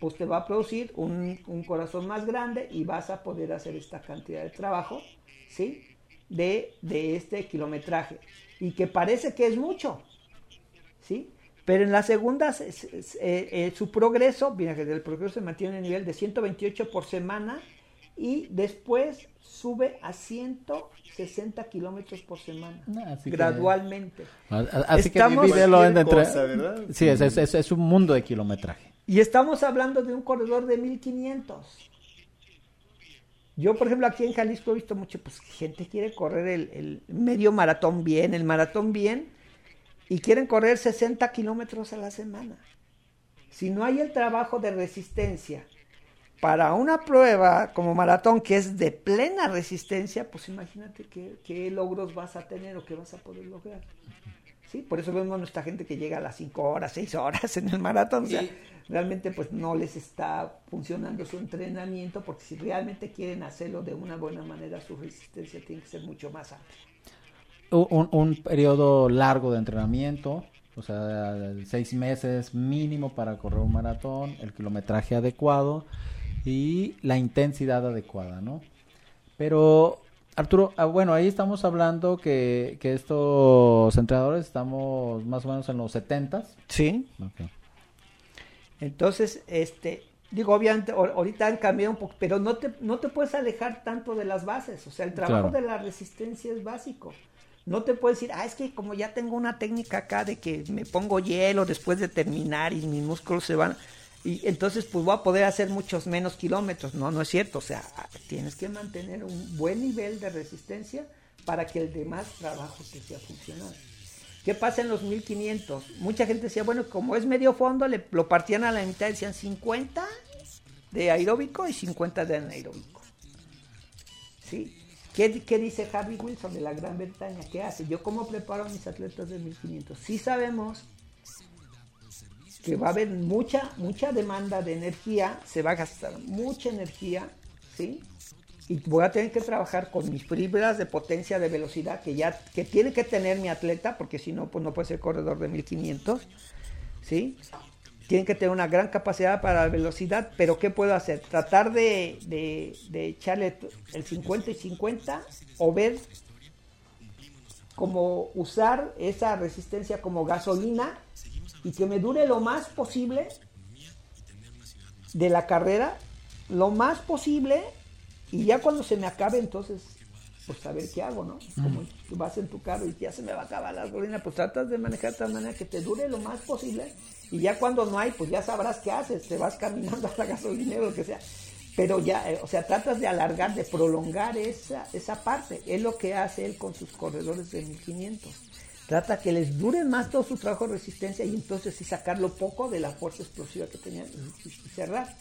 [SPEAKER 2] pues te va a producir un, un corazón más grande y vas a poder hacer esta cantidad de trabajo, ¿sí? De, de este kilometraje. Y que parece que es mucho, ¿sí? Pero en la segunda, se- se- se- eh, eh, su progreso, mira que el progreso se mantiene en el nivel de 128 por semana y después sube a 160 kilómetros por semana,
[SPEAKER 3] Ah, así que-
[SPEAKER 2] gradualmente.
[SPEAKER 3] A- Así
[SPEAKER 2] Estamos-
[SPEAKER 3] que divídelo en entre...
[SPEAKER 1] cosa, ¿verdad?
[SPEAKER 3] Sí, es, es, es- es un mundo de kilometraje.
[SPEAKER 2] Y estamos hablando de un corredor de 1500. Yo, por ejemplo, aquí en Jalisco he visto mucho, pues gente quiere correr el, medio maratón bien, el maratón bien, y quieren correr 60 kilómetros a la semana. Si no hay el trabajo de resistencia para una prueba como maratón que es de plena resistencia, pues imagínate qué, logros vas a tener o qué vas a poder lograr. ¿Sí? Por eso vemos a nuestra gente que llega a las 5 horas, 6 horas en el maratón. Realmente pues no les está funcionando su entrenamiento porque si realmente quieren hacerlo de una buena manera, su resistencia tiene que ser mucho más alta.
[SPEAKER 3] Un, un- periodo largo de entrenamiento, o sea, seis meses mínimo para correr un maratón, el kilometraje adecuado y la intensidad adecuada, ¿no? Pero Arturo, ah, bueno, ahí estamos hablando que, que estos entrenadores estamos más o menos en los 70
[SPEAKER 2] Sí. Entonces, este, digo, obviamente, ahor- ahorita han cambiado un poco, pero no te, no te puedes alejar tanto de las bases. O sea, el trabajo
[SPEAKER 3] Claro.
[SPEAKER 2] de la resistencia es básico. No te puedes decir, ah, es que como ya tengo una técnica acá de que me pongo hielo después de terminar y mis músculos se van. Y entonces, pues voy a poder hacer muchos menos kilómetros. No, no es cierto. O sea, tienes que mantener un buen nivel de resistencia para que el demás trabajo te sea funcional. ¿Qué pasa en los 1500? Mucha gente decía, bueno, como es medio fondo, le, lo partían a la mitad, decían 50 de aeróbico y 50 de anaeróbico. ¿Sí? ¿Qué, dice Harvey Wilson de la Gran Bretaña? ¿Qué hace? Yo cómo preparo a mis atletas de 1500. Sí sabemos que va a haber mucha, mucha demanda de energía, se va a gastar mucha energía, ¿sí? Y voy a tener que trabajar con mis fibras de potencia de velocidad que ya que tiene que tener mi atleta, porque si no, pues no puede ser corredor de 1500, ¿sí? Tienen que tener una gran capacidad para la velocidad, pero ¿qué puedo hacer? Tratar de, de, de echarle el 50 y 50 o ver como usar esa resistencia como gasolina y que me dure lo más posible de la carrera, lo más posible, y ya cuando se me acabe, entonces, pues saber qué hago, ¿no? Como tú vas en tu carro y ya se me va a acabar la gasolina, pues tratas de manejar de tal manera que te dure lo más posible, y ya cuando no hay, pues ya sabrás qué haces, te vas caminando a la gasolinera o lo que sea. Pero ya, eh, o sea, tratas de alargar, de prolongar esa, esa parte. Es lo que hace él con sus corredores de 1500 trata que les dure más todo su trabajo de resistencia y entonces sí sacarlo poco de la fuerza explosiva que tenían y cerrar.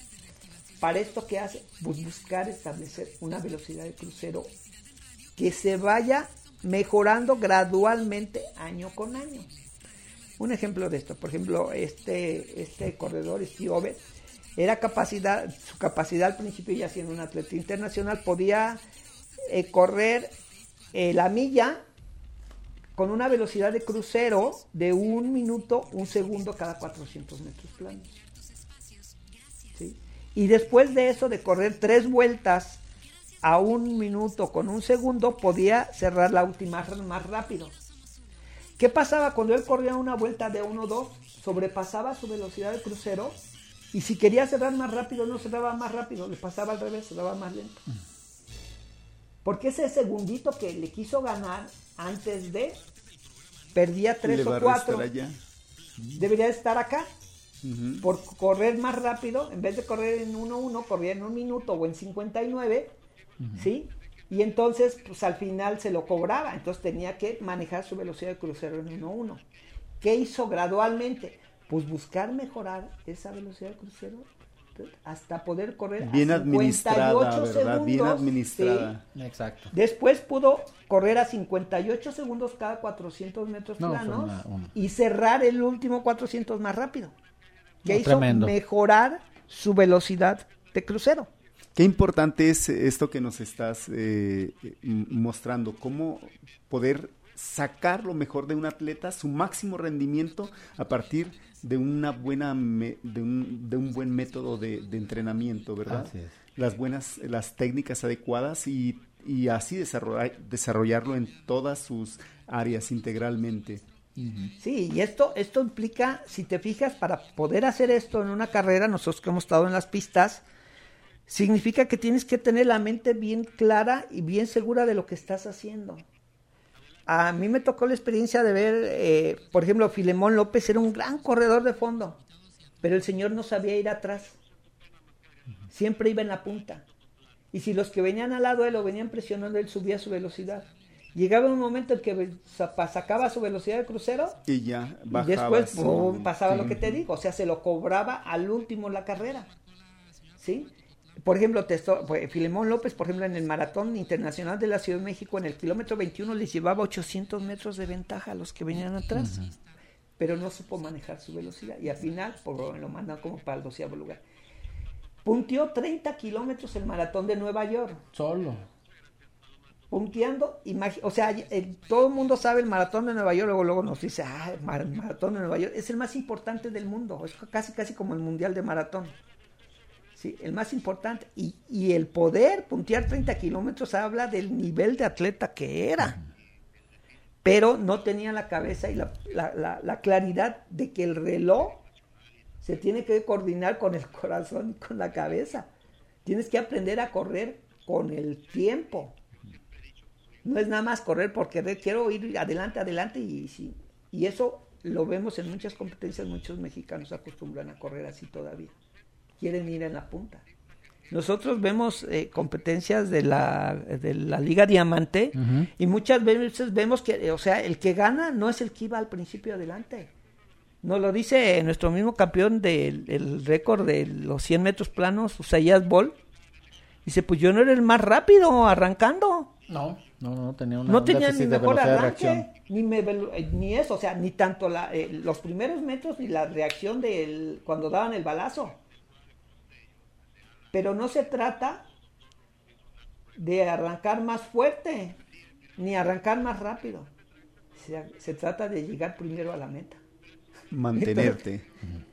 [SPEAKER 2] Para esto, ¿qué hace? Buscar establecer una velocidad de crucero que se vaya mejorando gradualmente año con año. Un ejemplo de esto, por ejemplo, este, este corredor, Steve era capacidad, su capacidad al principio ya siendo un atleta internacional, podía eh, correr eh, la milla con una velocidad de crucero de un minuto, un segundo cada 400 metros planos. Y después de eso, de correr tres vueltas a un minuto con un segundo, podía cerrar la última más rápido. ¿Qué pasaba cuando él corría una vuelta de 1-2? Sobrepasaba su velocidad de crucero y si quería cerrar más rápido, no cerraba más rápido, le pasaba al revés, cerraba más lento. Porque ese segundito que le quiso ganar antes de, perdía tres o cuatro. Debería estar acá. Por correr más rápido, en vez de correr en 1-1, corría en un minuto o en 59, ¿sí? Y entonces, pues al final se lo cobraba. Entonces tenía que manejar su velocidad de crucero en 1-1. ¿Qué hizo gradualmente? Pues buscar mejorar esa velocidad de crucero hasta poder correr
[SPEAKER 1] Bien
[SPEAKER 2] a
[SPEAKER 1] administrada,
[SPEAKER 2] 58
[SPEAKER 1] ¿verdad? Bien
[SPEAKER 2] segundos,
[SPEAKER 1] administrada.
[SPEAKER 2] ¿sí?
[SPEAKER 3] Exacto.
[SPEAKER 2] Después pudo correr a 58 segundos cada 400 metros
[SPEAKER 3] No,
[SPEAKER 2] planos
[SPEAKER 3] una- una-
[SPEAKER 2] y cerrar el último 400 más rápido. Que
[SPEAKER 3] No,
[SPEAKER 2] hizo
[SPEAKER 3] tremendo.
[SPEAKER 2] mejorar su velocidad de crucero.
[SPEAKER 1] Qué importante es esto que nos estás eh, eh, mostrando, cómo poder sacar lo mejor de un atleta, su máximo rendimiento a partir de una buena me- de, un, de un buen método de, de entrenamiento, ¿verdad?
[SPEAKER 3] Así es.
[SPEAKER 1] Las buenas, las técnicas adecuadas y, y así desarrollar, desarrollarlo en todas sus áreas integralmente.
[SPEAKER 2] Sí, y esto, esto implica, si te fijas, para poder hacer esto en una carrera, nosotros que hemos estado en las pistas, significa que tienes que tener la mente bien clara y bien segura de lo que estás haciendo. A mí me tocó la experiencia de ver, eh, por ejemplo, Filemón López era un gran corredor de fondo, pero el señor no sabía ir atrás. Siempre iba en la punta. Y si los que venían al lado de él lo venían presionando, él subía su velocidad. Llegaba un momento en que sa- sacaba su velocidad de crucero
[SPEAKER 1] Y ya
[SPEAKER 2] y
[SPEAKER 1] bajaba.
[SPEAKER 2] después
[SPEAKER 1] su-
[SPEAKER 2] pum, pasaba lo que te digo, o sea, se lo cobraba al último la carrera. ¿Sí? Por ejemplo, te esto- pues, Filemón López, por ejemplo, en el Maratón Internacional de la Ciudad de México, en el kilómetro 21 les llevaba 800 metros de ventaja a los que venían atrás. Pero no supo manejar su velocidad y al final por, lo mandan como para el doceavo lugar. Punteó 30 kilómetros el Maratón de Nueva York
[SPEAKER 3] Solo.
[SPEAKER 2] Punteando, o sea, todo el mundo sabe el maratón de Nueva York, luego, luego nos dice, ah, el mar- maratón de Nueva York es el más importante del mundo, es casi casi como el mundial de maratón. Sí, el más importante. Y, y el poder puntear 30 kilómetros habla del nivel de atleta que era. Pero no tenía la cabeza y la- la- la claridad de que el reloj se tiene que coordinar con el [LAUGHS] corazón y con la cabeza. Tienes que aprender a correr con el tiempo. No es nada más correr por querer, quiero ir adelante, adelante y sí. Y eso lo vemos en muchas competencias, muchos mexicanos acostumbran a correr así todavía. Quieren ir en la punta. Nosotros vemos eh, competencias de la, de la Liga Diamante y muchas veces vemos que, o sea, el que gana no es el que iba al principio adelante. Nos lo dice nuestro mismo campeón del el récord de los 100 metros planos, Usayas Bol. Dice, pues yo no era el más rápido arrancando.
[SPEAKER 3] No, no, no tenía una
[SPEAKER 2] No
[SPEAKER 3] un
[SPEAKER 2] tenía
[SPEAKER 3] déficit
[SPEAKER 2] ni
[SPEAKER 3] de
[SPEAKER 2] mejor
[SPEAKER 3] de
[SPEAKER 2] arranque, ni, me eh, ni eso, o sea, ni tanto la, eh, los primeros metros ni la reacción del cuando daban el balazo. Pero no se trata de arrancar más fuerte, ni arrancar más rápido. Se, se trata de llegar primero a la meta.
[SPEAKER 1] Mantenerte.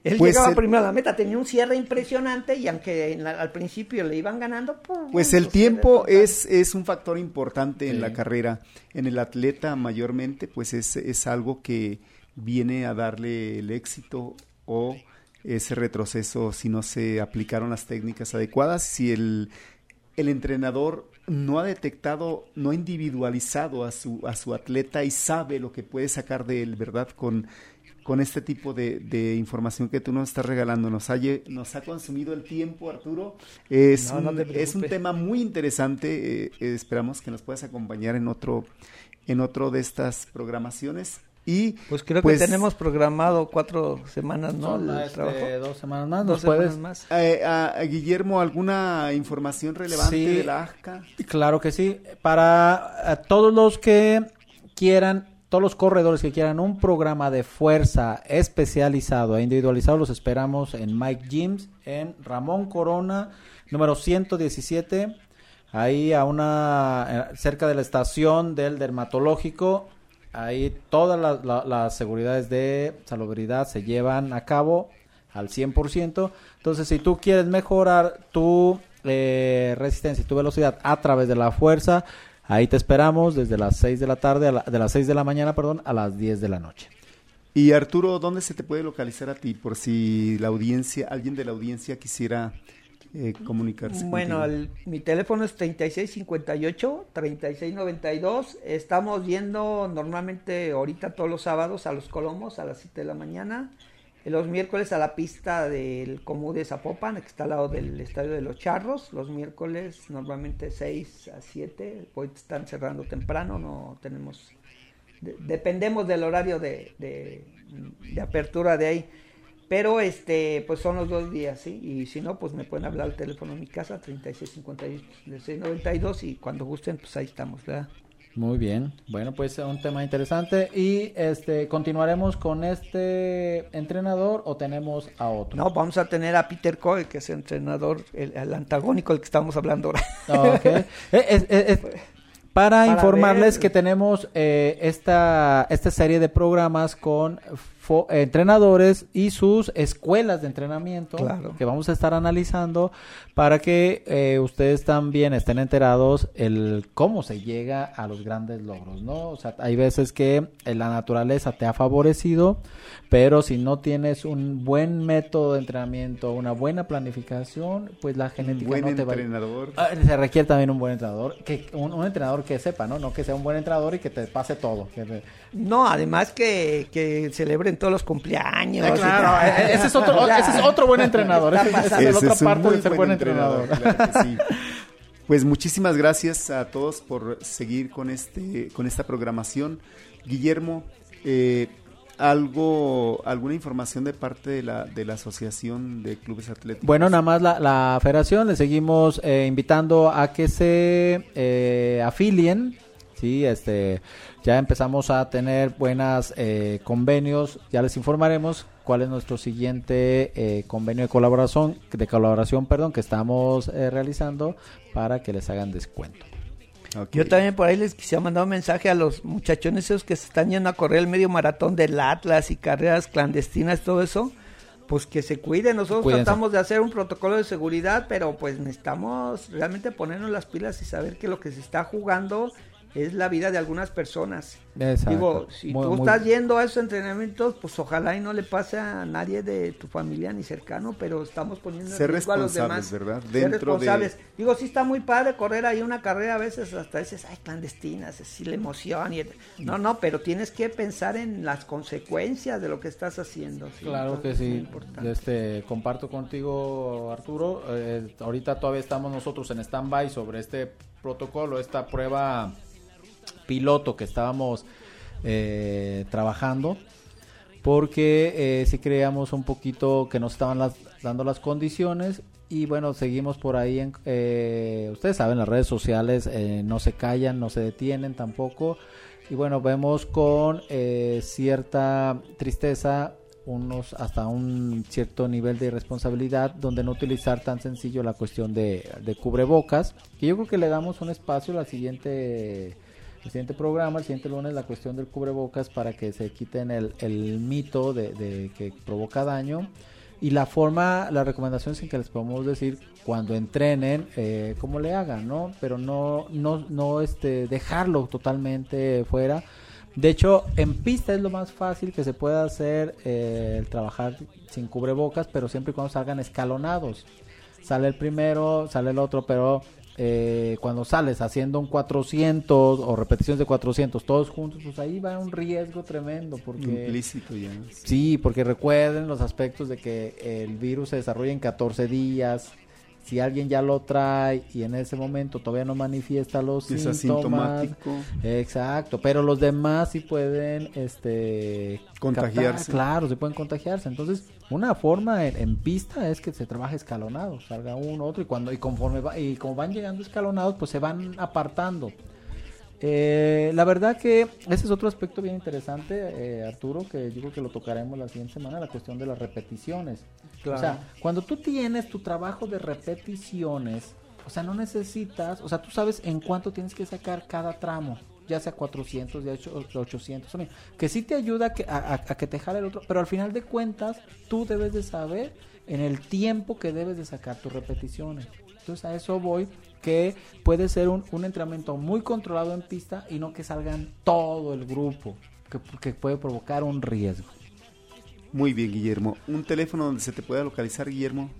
[SPEAKER 2] Él
[SPEAKER 1] Pues
[SPEAKER 2] llegaba
[SPEAKER 1] el-
[SPEAKER 2] primero a la meta, tenía un cierre impresionante y aunque en la- al principio le iban ganando.
[SPEAKER 1] Pues
[SPEAKER 2] su
[SPEAKER 1] el tiempo es, es un factor importante en la carrera. En el atleta mayormente, pues es, es algo que viene a darle el éxito o ese retroceso si no se aplicaron las técnicas adecuadas, si el, el entrenador no ha detectado, no ha individualizado a su, a su atleta y sabe lo que puede sacar de él, ¿verdad? Con, con este tipo de, de información que tú nos estás regalando. Nos ha, nos ha consumido el tiempo, Arturo. Es,
[SPEAKER 2] No, no
[SPEAKER 1] un,
[SPEAKER 2] te
[SPEAKER 1] es un
[SPEAKER 2] preocupes.
[SPEAKER 1] tema muy interesante. eh, eh, esperamos que nos puedas acompañar en otro, en otro de estas programaciones. Y
[SPEAKER 2] Pues creo
[SPEAKER 1] pues,
[SPEAKER 2] que tenemos programado cuatro semanas, ¿no? El
[SPEAKER 3] este,
[SPEAKER 2] trabajo.
[SPEAKER 3] dos semanas más.
[SPEAKER 2] Dos semanas más.
[SPEAKER 1] eh, a- a Guillermo, ¿alguna información relevante
[SPEAKER 3] Sí.
[SPEAKER 1] de la AJCA?
[SPEAKER 3] Claro que sí. Para eh, todos los que quieran, todos los corredores que quieran un programa de fuerza especializado e individualizado, los esperamos en Mike Gyms, en Ramón Corona, número 117, ahí a una, eh, cerca de la estación del dermatológico. Ahí todas las, la- las seguridades de salubridad se llevan a cabo al 100%. Entonces, si tú quieres mejorar tu eh, resistencia y tu velocidad a través de la fuerza, ahí te esperamos desde las 6 de la tarde, a la- de las 6 de la mañana, perdón, a las 10 de la noche.
[SPEAKER 1] Y Arturo, ¿dónde se te puede localizar a ti? Por si la audiencia, alguien de la audiencia quisiera eh, comunicarse.
[SPEAKER 2] Bueno, el- mi teléfono es 3658-3692. Estamos yendo normalmente ahorita todos los sábados a los Colomos a las 7 de la mañana. Los miércoles a la pista del Comú de Zapopan, que está al lado del Estadio de los Charros. Los miércoles normalmente 6 a 7. Hoy están cerrando temprano, no tenemos... de- dependemos del horario de, de- de apertura de ahí. Pero este, pues son los dos días, ¿sí? Y si no, pues me pueden hablar al teléfono de mi casa, 3658-1692 y cuando gusten, pues ahí estamos, ¿verdad?
[SPEAKER 3] Muy bien. Bueno, pues un tema interesante. Y este continuaremos con este entrenador o tenemos a otro.
[SPEAKER 2] No, vamos a tener a Peter Coe, que es el entrenador, el, el antagónico del que estamos hablando ahora.
[SPEAKER 3] Ok. [LAUGHS] Eh, es- es- es- para,
[SPEAKER 2] Para
[SPEAKER 3] informarles
[SPEAKER 2] ver-
[SPEAKER 3] que tenemos eh, esta, esta serie de programas con eh, entrenadores y sus escuelas de entrenamiento
[SPEAKER 2] Claro.
[SPEAKER 3] que vamos a estar analizando para que eh, ustedes también estén enterados el cómo se llega a los grandes logros, ¿no? O sea, hay veces que eh, la naturaleza te ha favorecido, pero si no tienes un buen método de entrenamiento, una buena planificación, pues la
[SPEAKER 1] Un
[SPEAKER 3] genética
[SPEAKER 1] buen
[SPEAKER 3] no te va a
[SPEAKER 1] entrenador.
[SPEAKER 3] Ah, Se requiere también un buen entrenador, que un, un entrenador que sepa, ¿no? No que sea un buen entrenador y que te pase todo. que te-
[SPEAKER 2] No, además que, que celebren todos los cumpleaños.
[SPEAKER 3] Ah, claro,
[SPEAKER 2] tal.
[SPEAKER 3] eh, ese es otro, [LAUGHS] ese es otro buen entrenador. Ese- esa es otra parte de ser buen entrenador.
[SPEAKER 1] claro que sí. [LAUGHS] Pues muchísimas gracias a todos por seguir con este con esta programación. Guillermo, eh, algo alguna información de parte de la de la asociación de clubes atléticos.
[SPEAKER 3] Bueno, nada más la, la federación le seguimos eh, invitando a que se eh, afilien. Sí, este, ya empezamos a tener buenas eh, convenios. Ya les informaremos cuál es nuestro siguiente eh, convenio de colaboración, de colaboración, perdón, que estamos eh, realizando para que les hagan descuento.
[SPEAKER 2] Yo también por ahí les quisiera mandar un mensaje a los muchachones esos que se están yendo a correr el medio maratón del Atlas y carreras clandestinas, todo eso. pues que se cuiden. Nosotros
[SPEAKER 3] Cuídense.
[SPEAKER 2] tratamos de hacer un protocolo de seguridad, pero pues necesitamos realmente ponernos las pilas y saber que lo que se está jugando es la vida de algunas personas.
[SPEAKER 3] Exacto.
[SPEAKER 2] Digo, si
[SPEAKER 3] Muy-
[SPEAKER 2] tú
[SPEAKER 3] muy-
[SPEAKER 2] estás yendo a esos entrenamientos, pues ojalá y no le pase a nadie de tu familia ni cercano, pero estamos poniendo en
[SPEAKER 1] Ser
[SPEAKER 2] riesgo a los
[SPEAKER 1] responsables,
[SPEAKER 2] demás.
[SPEAKER 1] ¿verdad?
[SPEAKER 2] Ser
[SPEAKER 1] Dentro de-
[SPEAKER 2] responsables. Digo, sí está muy padre correr ahí una carrera, a veces hasta dices, ay, clandestinas, sí la emoción. Y... No, no, pero tienes que pensar en las consecuencias de lo que estás haciendo. ¿sí?
[SPEAKER 3] Claro que
[SPEAKER 2] Entonces, es
[SPEAKER 3] sí. Este, comparto contigo, Arturo. Eh, ahorita todavía estamos nosotros en stand-by sobre este protocolo, esta prueba piloto que estábamos eh, trabajando, porque eh, sí creíamos un poquito que nos estaban las- dando las condiciones y bueno, seguimos por ahí. En, eh, ustedes saben, las redes sociales eh, no se callan, no se detienen tampoco. Y bueno, vemos con eh, cierta tristeza unos hasta un cierto nivel de irresponsabilidad donde no utilizar tan sencillo la cuestión de, de cubrebocas que yo creo que le damos un espacio la siguiente el siguiente programa, el siguiente lunes, la cuestión del cubrebocas para que se quiten el, el mito de, de que provoca daño y la forma, las recomendaciones en que les podemos decir cuando entrenen, eh, cómo le hagan, ¿no? Pero no, no, no este, dejarlo totalmente fuera. De hecho, en pista es lo más fácil que se puede hacer eh, el trabajar sin cubrebocas, pero siempre y cuando salgan escalonados. Sale el primero, sale el otro, pero eh, cuando sales haciendo un 400 o repeticiones de 400 todos juntos, pues ahí va un riesgo tremendo porque
[SPEAKER 1] Implícito ya.
[SPEAKER 3] Sí, porque recuerden los aspectos de que el virus se desarrolla en 14 días. Si alguien ya lo trae y en ese momento todavía no manifiesta los
[SPEAKER 1] Es
[SPEAKER 3] síntomas,
[SPEAKER 1] asintomático.
[SPEAKER 3] exacto, pero los demás sí pueden, este,
[SPEAKER 1] Contagiarse.
[SPEAKER 3] captar, claro, sí pueden contagiarse. Entonces, una forma en, en pista es que se trabaje escalonado, salga uno, otro y cuando y conforme va, y como van llegando escalonados, pues se van apartando. Eh, la verdad que ese es otro aspecto bien interesante, eh, Arturo, que yo creo que lo tocaremos la siguiente semana, la cuestión de las repeticiones.
[SPEAKER 2] Claro.
[SPEAKER 3] O sea, cuando tú tienes tu trabajo de repeticiones, o sea, no necesitas, o sea, tú sabes en cuánto tienes que sacar cada tramo, ya sea 400, ya sea 800, o mil, que sí te ayuda a a, a- que te jale el otro, pero al final de cuentas, tú debes de saber en el tiempo que debes de sacar tus repeticiones. Entonces a eso voy, que puede ser un, entrenamiento muy controlado en pista y no que salgan todo el grupo, que puede provocar un riesgo.
[SPEAKER 1] Muy bien, Guillermo. ¿Un teléfono donde se te pueda localizar, Guillermo?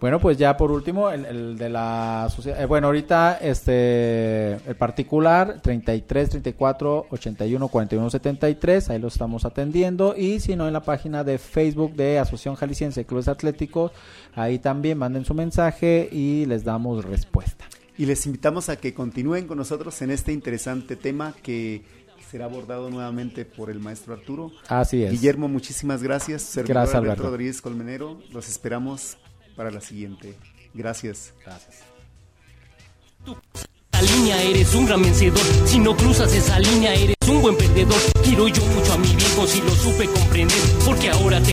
[SPEAKER 3] Bueno, pues ya por último, el, el de la sociedad. eh, bueno, ahorita este el particular 33 34 81 41 73, ahí lo estamos atendiendo. Y si no, en la página de Facebook de Asociación Jalisciense de Clubes Atléticos, ahí también manden su mensaje y les damos respuesta.
[SPEAKER 1] Y les invitamos a que continúen con nosotros en este interesante tema que será abordado nuevamente por el maestro Arturo.
[SPEAKER 3] Así es.
[SPEAKER 1] Guillermo, muchísimas gracias. Servidor
[SPEAKER 3] Gracias,
[SPEAKER 1] Alberto
[SPEAKER 3] Alberto.
[SPEAKER 1] Rodríguez Colmenero. Los esperamos para la siguiente. Gracias.
[SPEAKER 3] Gracias.
[SPEAKER 4] La línea eres un gran vencedor. Si no cruzas esa línea eres un buen perdedor. Quiero yo mucho a mi viejo si lo supe comprender. Porque ahora te